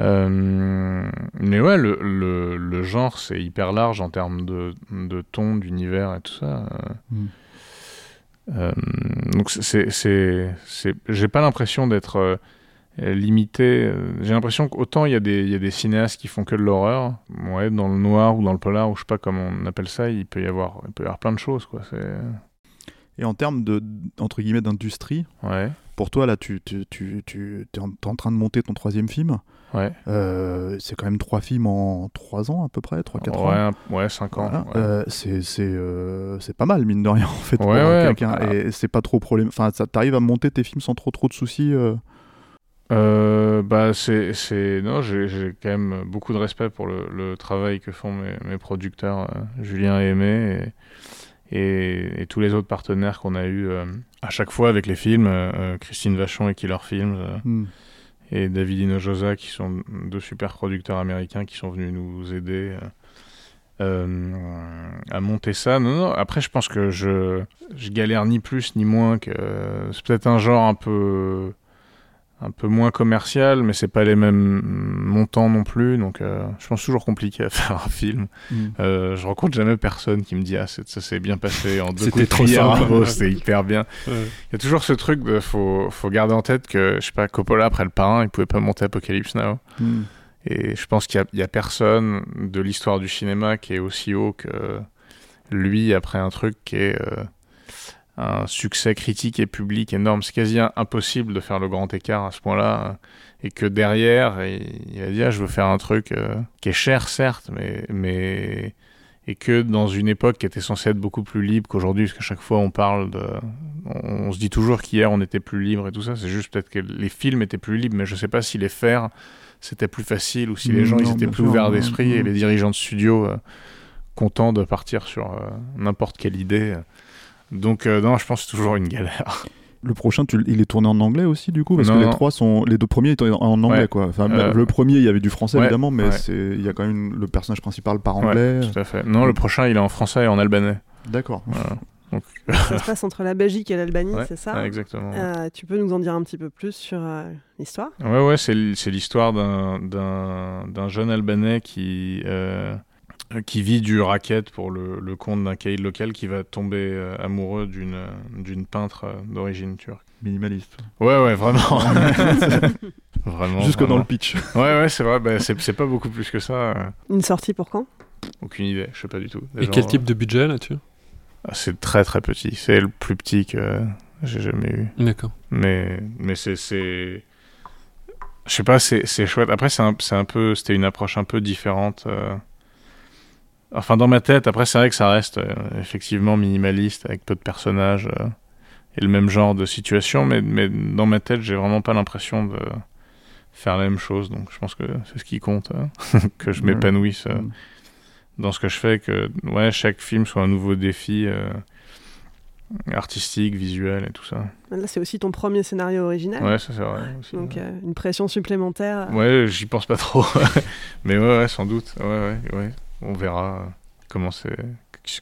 Euh, mais ouais, le, le, le genre, c'est hyper large en termes de, de ton, d'univers et tout ça. euh. Mm. Euh, donc c'est- c'est, j'ai pas l'impression d'être euh, limité. J'ai l'impression qu'autant il y, a des- il y a des cinéastes qui font que de l'horreur, ouais, dans le noir ou dans le polar ou je sais pas comment on appelle ça, il peut y avoir, il peut y avoir plein de choses quoi. C'est Et en termes de, entre guillemets, d'industrie, ouais, pour toi, là, tu, tu, tu, tu es en, t'es en train de monter ton troisième film. Ouais, Euh, c'est quand même trois films en trois ans à peu près, trois quatre ans. ouais, un- ouais, 5 ans. Voilà. ouais. Euh, c'est c'est euh, c'est pas mal mine de rien en fait pour Ouais, ouais, quelqu'un et c'est pas trop problème enfin ça t'arrive à monter tes films sans trop trop de soucis bah c'est c'est non j'ai j'ai quand même beaucoup de respect pour le, le travail que font mes, mes producteurs Julien et Aimé et, et, et tous les autres partenaires qu'on a eu à chaque fois avec les films Christine Vachon et Killer Films hmm. Et David Hinojosa qui sont deux super producteurs américains qui sont venus nous aider euh, euh, à monter ça. Non, après je pense que je, je galère ni plus ni moins que c'est peut-être un genre un peu un peu moins commercial, mais c'est pas les mêmes montants non plus, donc euh, je pense toujours compliqué à faire un film. Mm. Euh, je rencontre jamais personne qui me dit ah c'est- ça s'est bien passé en deux C'était coups trop simple. c'était hyper bien. Ouais. Il y a toujours ce truc de faut faut garder en tête que je sais pas Coppola après le parrain il pouvait pas monter Apocalypse Now. Hmm. Et je pense qu'il y a- il y, a personne de l'histoire du cinéma qui est aussi haut que lui après un truc qui est euh, un succès critique et public énorme. C'est quasi impossible de faire le grand écart à ce point-là. hein. Et que derrière, il, il a dit ah, je veux faire un truc euh, qui est cher, certes, mais, mais. Et que dans une époque qui était censée être beaucoup plus libre qu'aujourd'hui, parce qu'à chaque fois on parle de. On, on se dit toujours qu'hier on était plus libre et tout ça, c'est juste peut-être que les films étaient plus libres, mais je sais pas si les faire c'était plus facile ou si les gens ils étaient plus ouverts d'esprit et les dirigeants de studio euh, contents de partir sur euh, n'importe quelle idée. Donc euh, non, je pense que c'est toujours une galère. le prochain tu, il est tourné en anglais aussi du coup parce Non, que les non. trois sont les deux premiers étaient en anglais Ouais. quoi enfin Euh, le premier il y avait du français ouais, évidemment mais il y a quand même le personnage principal par anglais Ouais, tout à fait. Non, le prochain il est en français et en albanais. d'accord Voilà. Donc, Ça se passe entre la Belgique et l'Albanie, ouais, c'est ça ouais, exactement. Euh, Tu peux nous en dire un petit peu plus sur euh, l'histoire? Ouais, ouais, c'est l'histoire d'un- d'un d'un jeune Albanais qui, euh, qui vit du racket pour le, le compte d'un caïd local qui va tomber euh, amoureux d'une d'une peintre euh, d'origine turque. minimaliste Ouais, ouais, vraiment. vraiment. jusque dans le pitch Ouais, ouais, c'est vrai, bah, c'est c'est pas beaucoup plus que ça. euh, Une sortie pour quand? Aucune idée, je sais pas du tout. Et quel type de budget là-dessus Ah, C'est très très petit, c'est le plus petit que j'ai jamais eu. D'accord. Mais, mais c'est. c'est- Je sais pas, c'est c'est chouette. Après, c'est un, c'est un peu. C'était une approche un peu différente. Enfin, dans ma tête, après, c'est vrai que ça reste euh, effectivement minimaliste avec peu de personnages euh, et le même genre de situation, mais, mais dans ma tête, j'ai vraiment pas l'impression de faire la même chose. Donc, je pense que c'est ce qui compte, hein. que je m'épanouisse euh, Mm. dans ce que je fais, que ouais, chaque film soit un nouveau défi euh, artistique, visuel et tout ça. Là, c'est aussi ton premier scénario original. Ouais, ça c'est vrai. Aussi, Donc, ouais. euh, une pression supplémentaire. Ouais, j'y pense pas trop. Mais ouais, ouais, sans doute. Ouais, ouais, ouais. On verra euh, comment, c'est,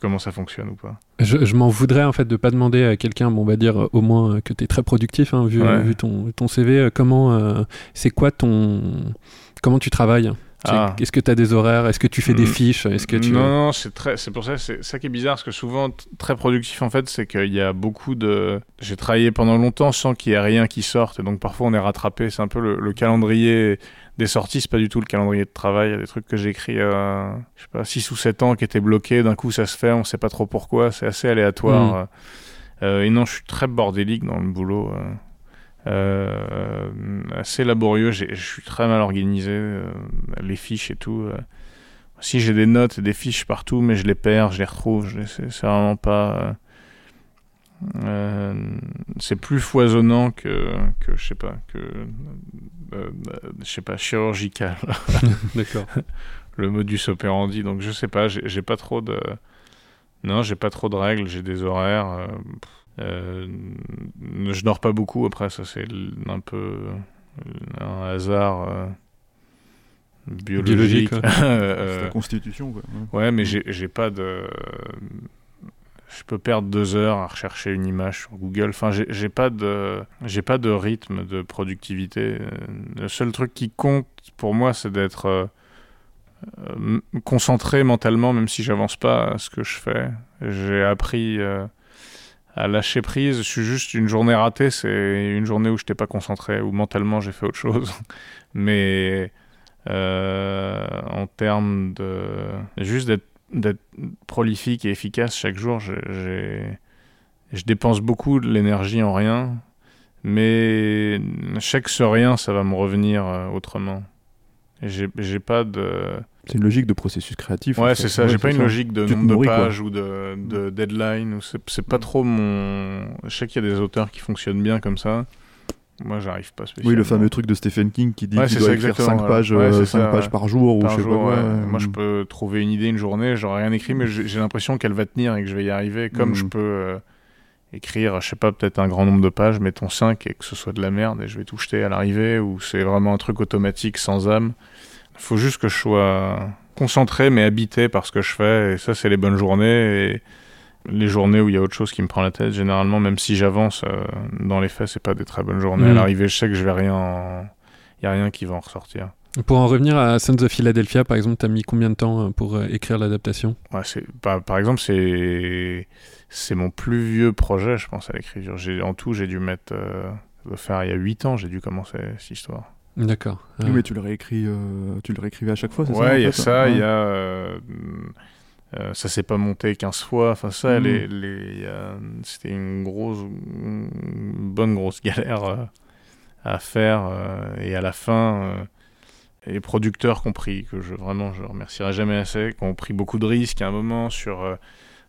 comment ça fonctionne ou pas. Je, je m'en voudrais en fait de pas demander à quelqu'un, bon, on va dire euh, au moins euh, que tu es très productif, hein, vu, Ouais. vu ton, ton CV, comment euh, c'est quoi ton. Comment tu travailles? Ah. Est-ce que tu as des horaires? Est-ce que tu fais des Mm. fiches? Est-ce que tu... Non, non, c'est très, c'est pour ça, c'est ça qui est bizarre, parce que souvent très productif en fait, c'est qu'il y a beaucoup de. J'ai travaillé pendant longtemps sans qu'il y ait rien qui sorte, et donc parfois on est rattrapé. C'est un peu le, le calendrier des sorties, c'est pas du tout le calendrier de travail. Il y a des trucs que j'ai écrits, euh, je sais pas, 6 ou 7 ans qui étaient bloqués. D'un coup, ça se fait, on sait pas trop pourquoi. C'est assez aléatoire. Mm. Euh, et non, je suis très bordélique dans le boulot. euh. Euh, assez laborieux. Je suis très mal organisé. euh, les fiches et tout. euh. si j'ai des notes et des fiches partout, mais je les perds, je les retrouve, c'est vraiment pas. c'est plus foisonnant que, que je sais pas, que. je sais pas, chirurgical. D'accord. Le modus operandi. Donc je sais pas, j'ai pas trop de. Non, j'ai pas trop de règles, j'ai des horaires. Euh, je dors pas beaucoup, après, ça c'est un peu un hasard euh, biologique. Euh, C'est la constitution, quoi. Ouais. Mais j'ai pas de. Je peux perdre deux heures à rechercher une image sur Google. Enfin, j'ai pas de, j'ai pas de rythme de productivité. Euh, Le seul truc qui compte pour moi, c'est d'être euh, euh, concentré mentalement, même si j'avance pas à ce que je fais. J'ai appris euh, à lâcher prise. Je suis juste une journée ratée, c'est une journée où je n'étais pas concentré, où mentalement j'ai fait autre chose. Mais euh, en termes de juste d'être prolifique et efficace chaque jour, je, je dépense beaucoup de l'énergie en rien, mais chaque ce rien, ça va me revenir euh, autrement. J'ai pas de. C'est une logique de processus créatif. en Ouais, fait. c'est ça. Ouais, J'ai pas une ça. logique de Tu nombre de quoi. pages ou de, de deadline. C'est pas trop mon. Je sais qu'il y a des auteurs qui fonctionnent bien comme ça. Moi, j'arrive pas spécialement. Oui, le fameux truc de Stephen King qui dit Ouais, qu'il c'est doit ça, écrire exactement, 5 voilà. pages, Ouais, euh, ça, pages par jour ou Par sais pas ouais. euh, Moi, je peux trouver une idée une journée, j'aurais rien écrit, mais j'ai j'ai l'impression qu'elle va tenir et que je vais y arriver. Comme Mm. je peux euh, écrire, je sais pas, peut-être un grand nombre de pages, mettons 5 et que ce soit de la merde et je vais tout jeter à l'arrivée, ou c'est vraiment un truc automatique sans âme. Il faut juste que je sois concentré mais habité par ce que je fais, et ça, c'est les bonnes journées. Et les journées où il y a autre chose qui me prend la tête, généralement, même si j'avance, euh, dans les faits, c'est pas des très bonnes journées. À Mm. l'arrivée, je sais que je vais rien. en- Il y a rien qui va en ressortir. Pour en revenir à Sons of Philadelphia, par exemple, t'as mis combien de temps euh, pour euh, écrire l'adaptation? Ouais, c'est par, exemple c'est c'est mon plus vieux projet, je pense à l'écriture. En tout, j'ai dû mettre euh, ça doit faire il y a 8 ans, j'ai dû commencer cette histoire. D'accord. Oui, Ah. mais tu le réécris, euh, tu le réécrivais à chaque fois, c'est ça Ouais, il y a ça, il y Ouais. a euh, euh, ça s'est pas monté 15 fois, enfin ça les, les il y a- c'était une grosse une bonne grosse galère euh, à faire euh, et à la fin euh, les producteurs compris que je vraiment je remercierai jamais assez qui ont pris beaucoup de risques à un moment sur euh,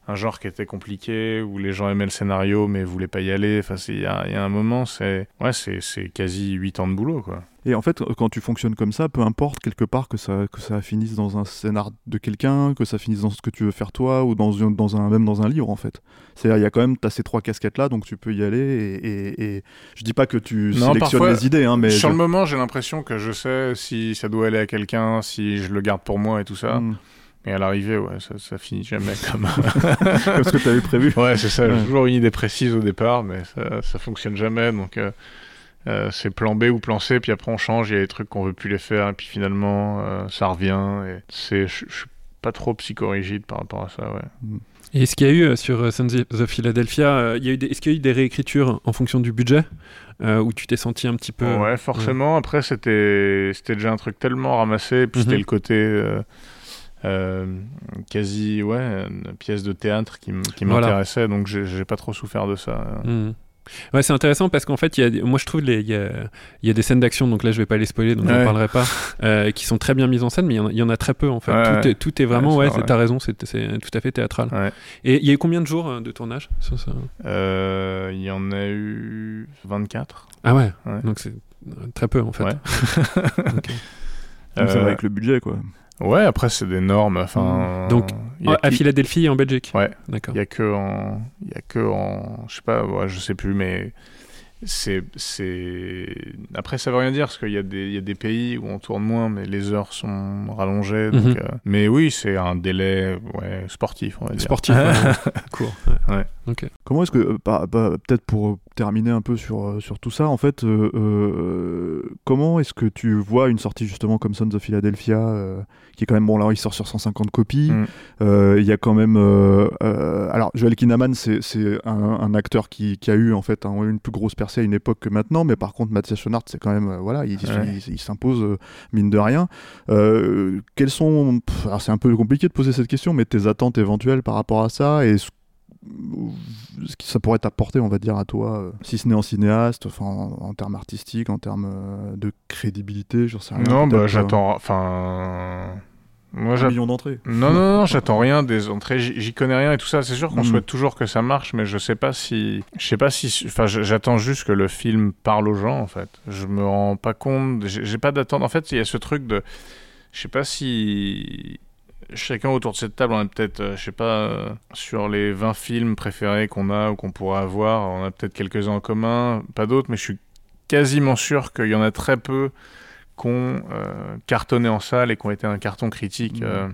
un genre qui était compliqué où les gens aimaient le scénario mais voulaient pas y aller enfin il y a, y a un moment c'est ouais c'est c'est quasi 8 ans de boulot quoi Et en fait, quand tu fonctionnes comme ça, peu importe quelque part que ça, que ça finisse dans un scénar de quelqu'un, que ça finisse dans ce que tu veux faire toi, ou dans, une- dans un, même dans un livre en fait. C'est-à-dire, il y a quand même, tu as ces trois casquettes là, donc tu peux y aller. Et, et- et je dis pas que tu Non, sélectionnes parfois, les idées, hein, mais. sur je- le moment j'ai l'impression que je sais si ça doit aller à quelqu'un si je le garde pour moi et tout ça Mm. Et à l'arrivée, ouais, ça, ça finit jamais comme. Comme ce que t'avais prévu. Ouais, c'est ça. J'ai Ouais. toujours une idée précise au départ, mais ça, ça fonctionne jamais. Donc, euh, euh, c'est plan B ou plan C, puis après on change. Il y a des trucs qu'on veut plus les faire, et puis finalement, euh, ça revient. Et c'est, je suis pas trop psychorigide par rapport à ça, ouais. Et est-ce qu'il y a eu euh, sur Sons of Philadelphia, il y a eu des- est-ce qu'il y a eu des réécritures en fonction du budget euh, où tu t'es senti un petit peu Ouais, forcément. Après, c'était, c'était déjà un truc tellement ramassé. et Puis Mhm. c'était le côté euh, euh, quasi, ouais, une pièce de théâtre qui, m- qui Voilà. m'intéressait. Donc j'ai, j'ai pas trop souffert de ça. Mhm. Ouais, c'est intéressant parce qu'en fait, y a, moi je trouve il y a, il y a des scènes d'action, donc là je vais pas les spoiler, donc j'en Ouais. parlerai pas, euh, qui sont très bien mises en scène, mais il y en a- il y, en a très peu en fait. Ouais, tout, ouais. est, tout est vraiment, Ouais, c'est c'est- t'as raison, c'est c'est tout à fait théâtral. Et il y a eu combien de jours euh, de tournage Euh, Il y en a eu 24. Ah ouais, donc c'est très peu en fait. Ouais. Ok. Donc ça Euh, va avec le budget, quoi. Ouais, après c'est des normes. Enfin, Donc, y a à qui- Philadelphie et en Belgique Ouais. D'accord. Il y a que en, il y a que en, je sais pas, ouais, je sais plus, mais c'est, c'est. Après, ça veut rien dire parce qu'il y a des, il y a des pays où on tourne moins, mais les heures sont rallongées. Donc, Mhm. euh, mais oui, c'est un délai, ouais, sportif, on va dire. Sportif, ouais. court. Ouais. Ouais. Ok. Comment est-ce que, euh, bah, bah, peut-être pour terminer un peu sur, euh, sur tout ça, en fait, euh, euh, comment est-ce que tu vois une sortie justement comme Sons of Philadelphia, euh, qui est quand même, bon là il sort sur 150 copies, Mm. Il y a quand même... alors Joel Kinnaman, c'est un, un acteur qui, qui a eu en fait un- une plus grosse percée à une époque que maintenant, mais par contre Mathias Schoenaerts, c'est quand même, voilà, il, Ouais. il- il s'impose mine de rien. Quelles sont... pff, alors c'est un peu compliqué de poser cette question, mais tes attentes éventuelles par rapport à ça et ce ce que ça pourrait t'apporter, on va dire, à toi, euh, si ce n'est en cinéaste, enfin, en, en termes artistiques, en termes euh, de crédibilité, j'en sais rien. Non, bah, peut-être, euh, j'attends. Enfin, Moi, un million d'entrées. Non, non, non, j'attends rien des entrées, j'y connais rien et tout ça. C'est sûr qu'on Mm. souhaite toujours que ça marche, mais je sais pas si. Je sais pas si. Enfin, j'attends juste que le film parle aux gens, en fait. Je me rends pas compte. J'ai j'ai pas d'attente. En fait, il y a ce truc de. Je sais pas si. Chacun autour de cette table, on a peut-être, euh, je sais pas, euh, sur les 20 films préférés qu'on a ou qu'on pourrait avoir, on a peut-être quelques-uns en commun, pas d'autres, mais je suis quasiment sûr qu'il y en a très peu qui ont euh, cartonné en salle et qui ont été un carton critique Mhm. euh,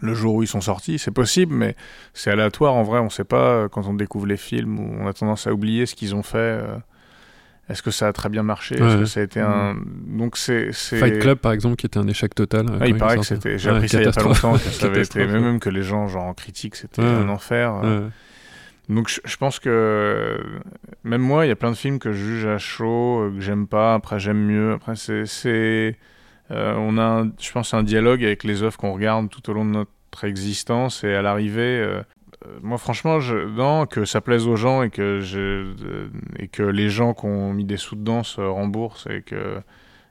le jour où ils sont sortis. C'est possible, mais c'est aléatoire en vrai. On sait pas euh, quand on découvre les films on a tendance à oublier ce qu'ils ont fait. Est-ce que ça a très bien marché? Est-ce Ouais. que ça a été un. Donc c'est. c'est- Fight Club, par exemple, qui était un échec total. euh, Ah, il paraît que c'était. J'ai appris ça il y a pas longtemps que ça avait été. Même que les gens, genre en critique, c'était un enfer. euh. Donc je, je pense que même moi, il y a plein de films que je juge à chaud, euh, que j'aime pas, après j'aime mieux. Après c'est, euh, on a, un- je pense, un dialogue avec les œuvres qu'on regarde tout au long de notre existence et à l'arrivée. euh, moi, franchement, je, non, que ça plaise aux gens et que, je, euh, et que les gens qui ont mis des sous dedans se remboursent et que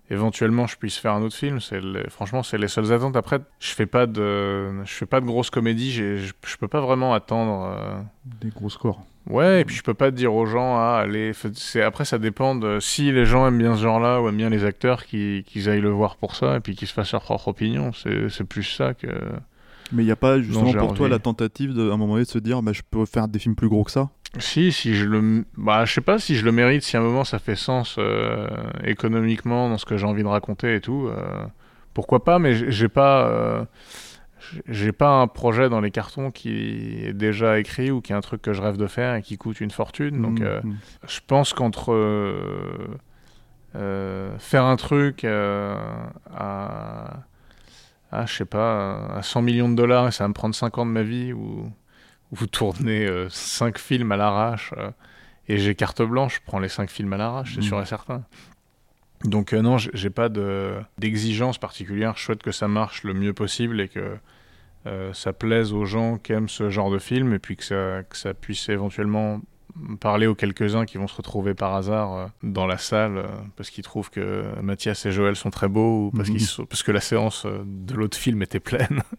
éventuellement je puisse faire un autre film. C'est franchement, c'est les seules attentes. Après, je fais pas de, je fais pas de grosses comédies. Je, je peux pas vraiment attendre. euh, Des gros scores. Ouais, et puis je peux pas dire aux gens, ah, allez, c'est après ça dépend de si les gens aiment bien ce genre-là ou aiment bien les acteurs, qui- qu'ils aillent le voir pour ça et puis qu'ils se fassent leur propre opinion. C'est plus ça que. Mais il n'y a pas justement pour toi la tentative de, à un moment donné de se dire bah, je peux faire des films plus gros que ça? Si, si je le, bah, je sais pas si je le mérite, si à un moment ça fait sens euh, économiquement dans ce que j'ai envie de raconter et tout. euh, pourquoi pas, mais j'ai- pas. euh, j'ai pas un projet dans les cartons qui est déjà écrit ou qui est un truc que je rêve de faire et qui coûte une fortune. Donc, Mhm. euh, je pense qu'entre faire un truc à, à, je sais pas, à 100 millions de dollars et ça va me prendre 5 ans de ma vie ou, ou tourner 5 films à l'arrache euh, et j'ai carte blanche, je prends les 5 films à l'arrache, c'est Mhm. sûr et certain. Donc euh, non, j'ai- pas de- d'exigence particulière, je souhaite que ça marche le mieux possible et que euh, ça plaise aux gens qui aiment ce genre de film et puis que ça, que ça puisse éventuellement parler aux quelques-uns qui vont se retrouver par hasard euh, dans la salle euh, parce qu'ils trouvent que Mathias et Joël sont très beaux ou parce, Mhm. qu'ils sont- parce que la séance euh, de l'autre film était pleine.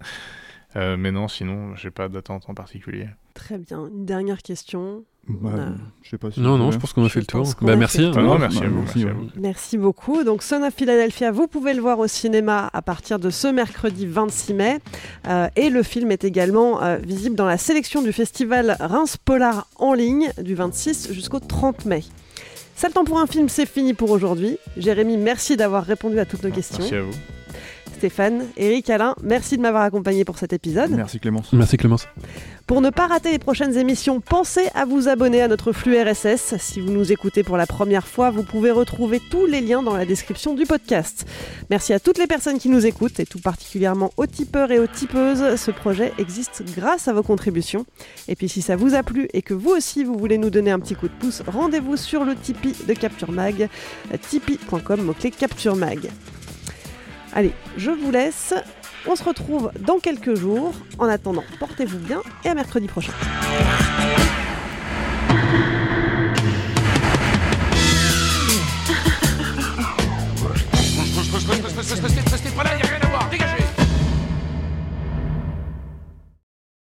Euh, mais non, sinon, j'ai pas d'attente en particulier. Très bien. Une dernière question. Bah, Euh, je sais pas si Non, non, je pense qu'on a fait le tour. Bah, merci. hein. Ah non, Ouais, merci à vous. merci, merci à ouais. vous. Merci beaucoup. Donc, Son of Philadelphia, vous pouvez le voir au cinéma à partir de ce mercredi 26 mai. Euh, et le film est également euh, visible dans la sélection du festival Reims Polar en ligne du 26 jusqu'au 30 mai. Ça le temps pour un film, c'est fini pour aujourd'hui. Jérémy, merci d'avoir répondu à toutes nos questions. Merci à vous. Stéphane, Eric, Alain, merci de m'avoir accompagné pour cet épisode. Merci Clémence. Merci Clémence. Pour ne pas rater les prochaines émissions, pensez à vous abonner à notre flux RSS. Si vous nous écoutez pour la première fois, vous pouvez retrouver tous les liens dans la description du podcast. Merci à toutes les personnes qui nous écoutent et tout particulièrement aux tipeurs et aux tipeuses. Ce projet existe grâce à vos contributions. Et puis si ça vous a plu et que vous aussi vous voulez nous donner un petit coup de pouce, rendez-vous sur le Tipeee de Capture Mag, tipeee.com, mot-clé Capture Mag. Allez, je vous laisse. On se retrouve dans quelques jours. En attendant, portez-vous bien et à mercredi prochain.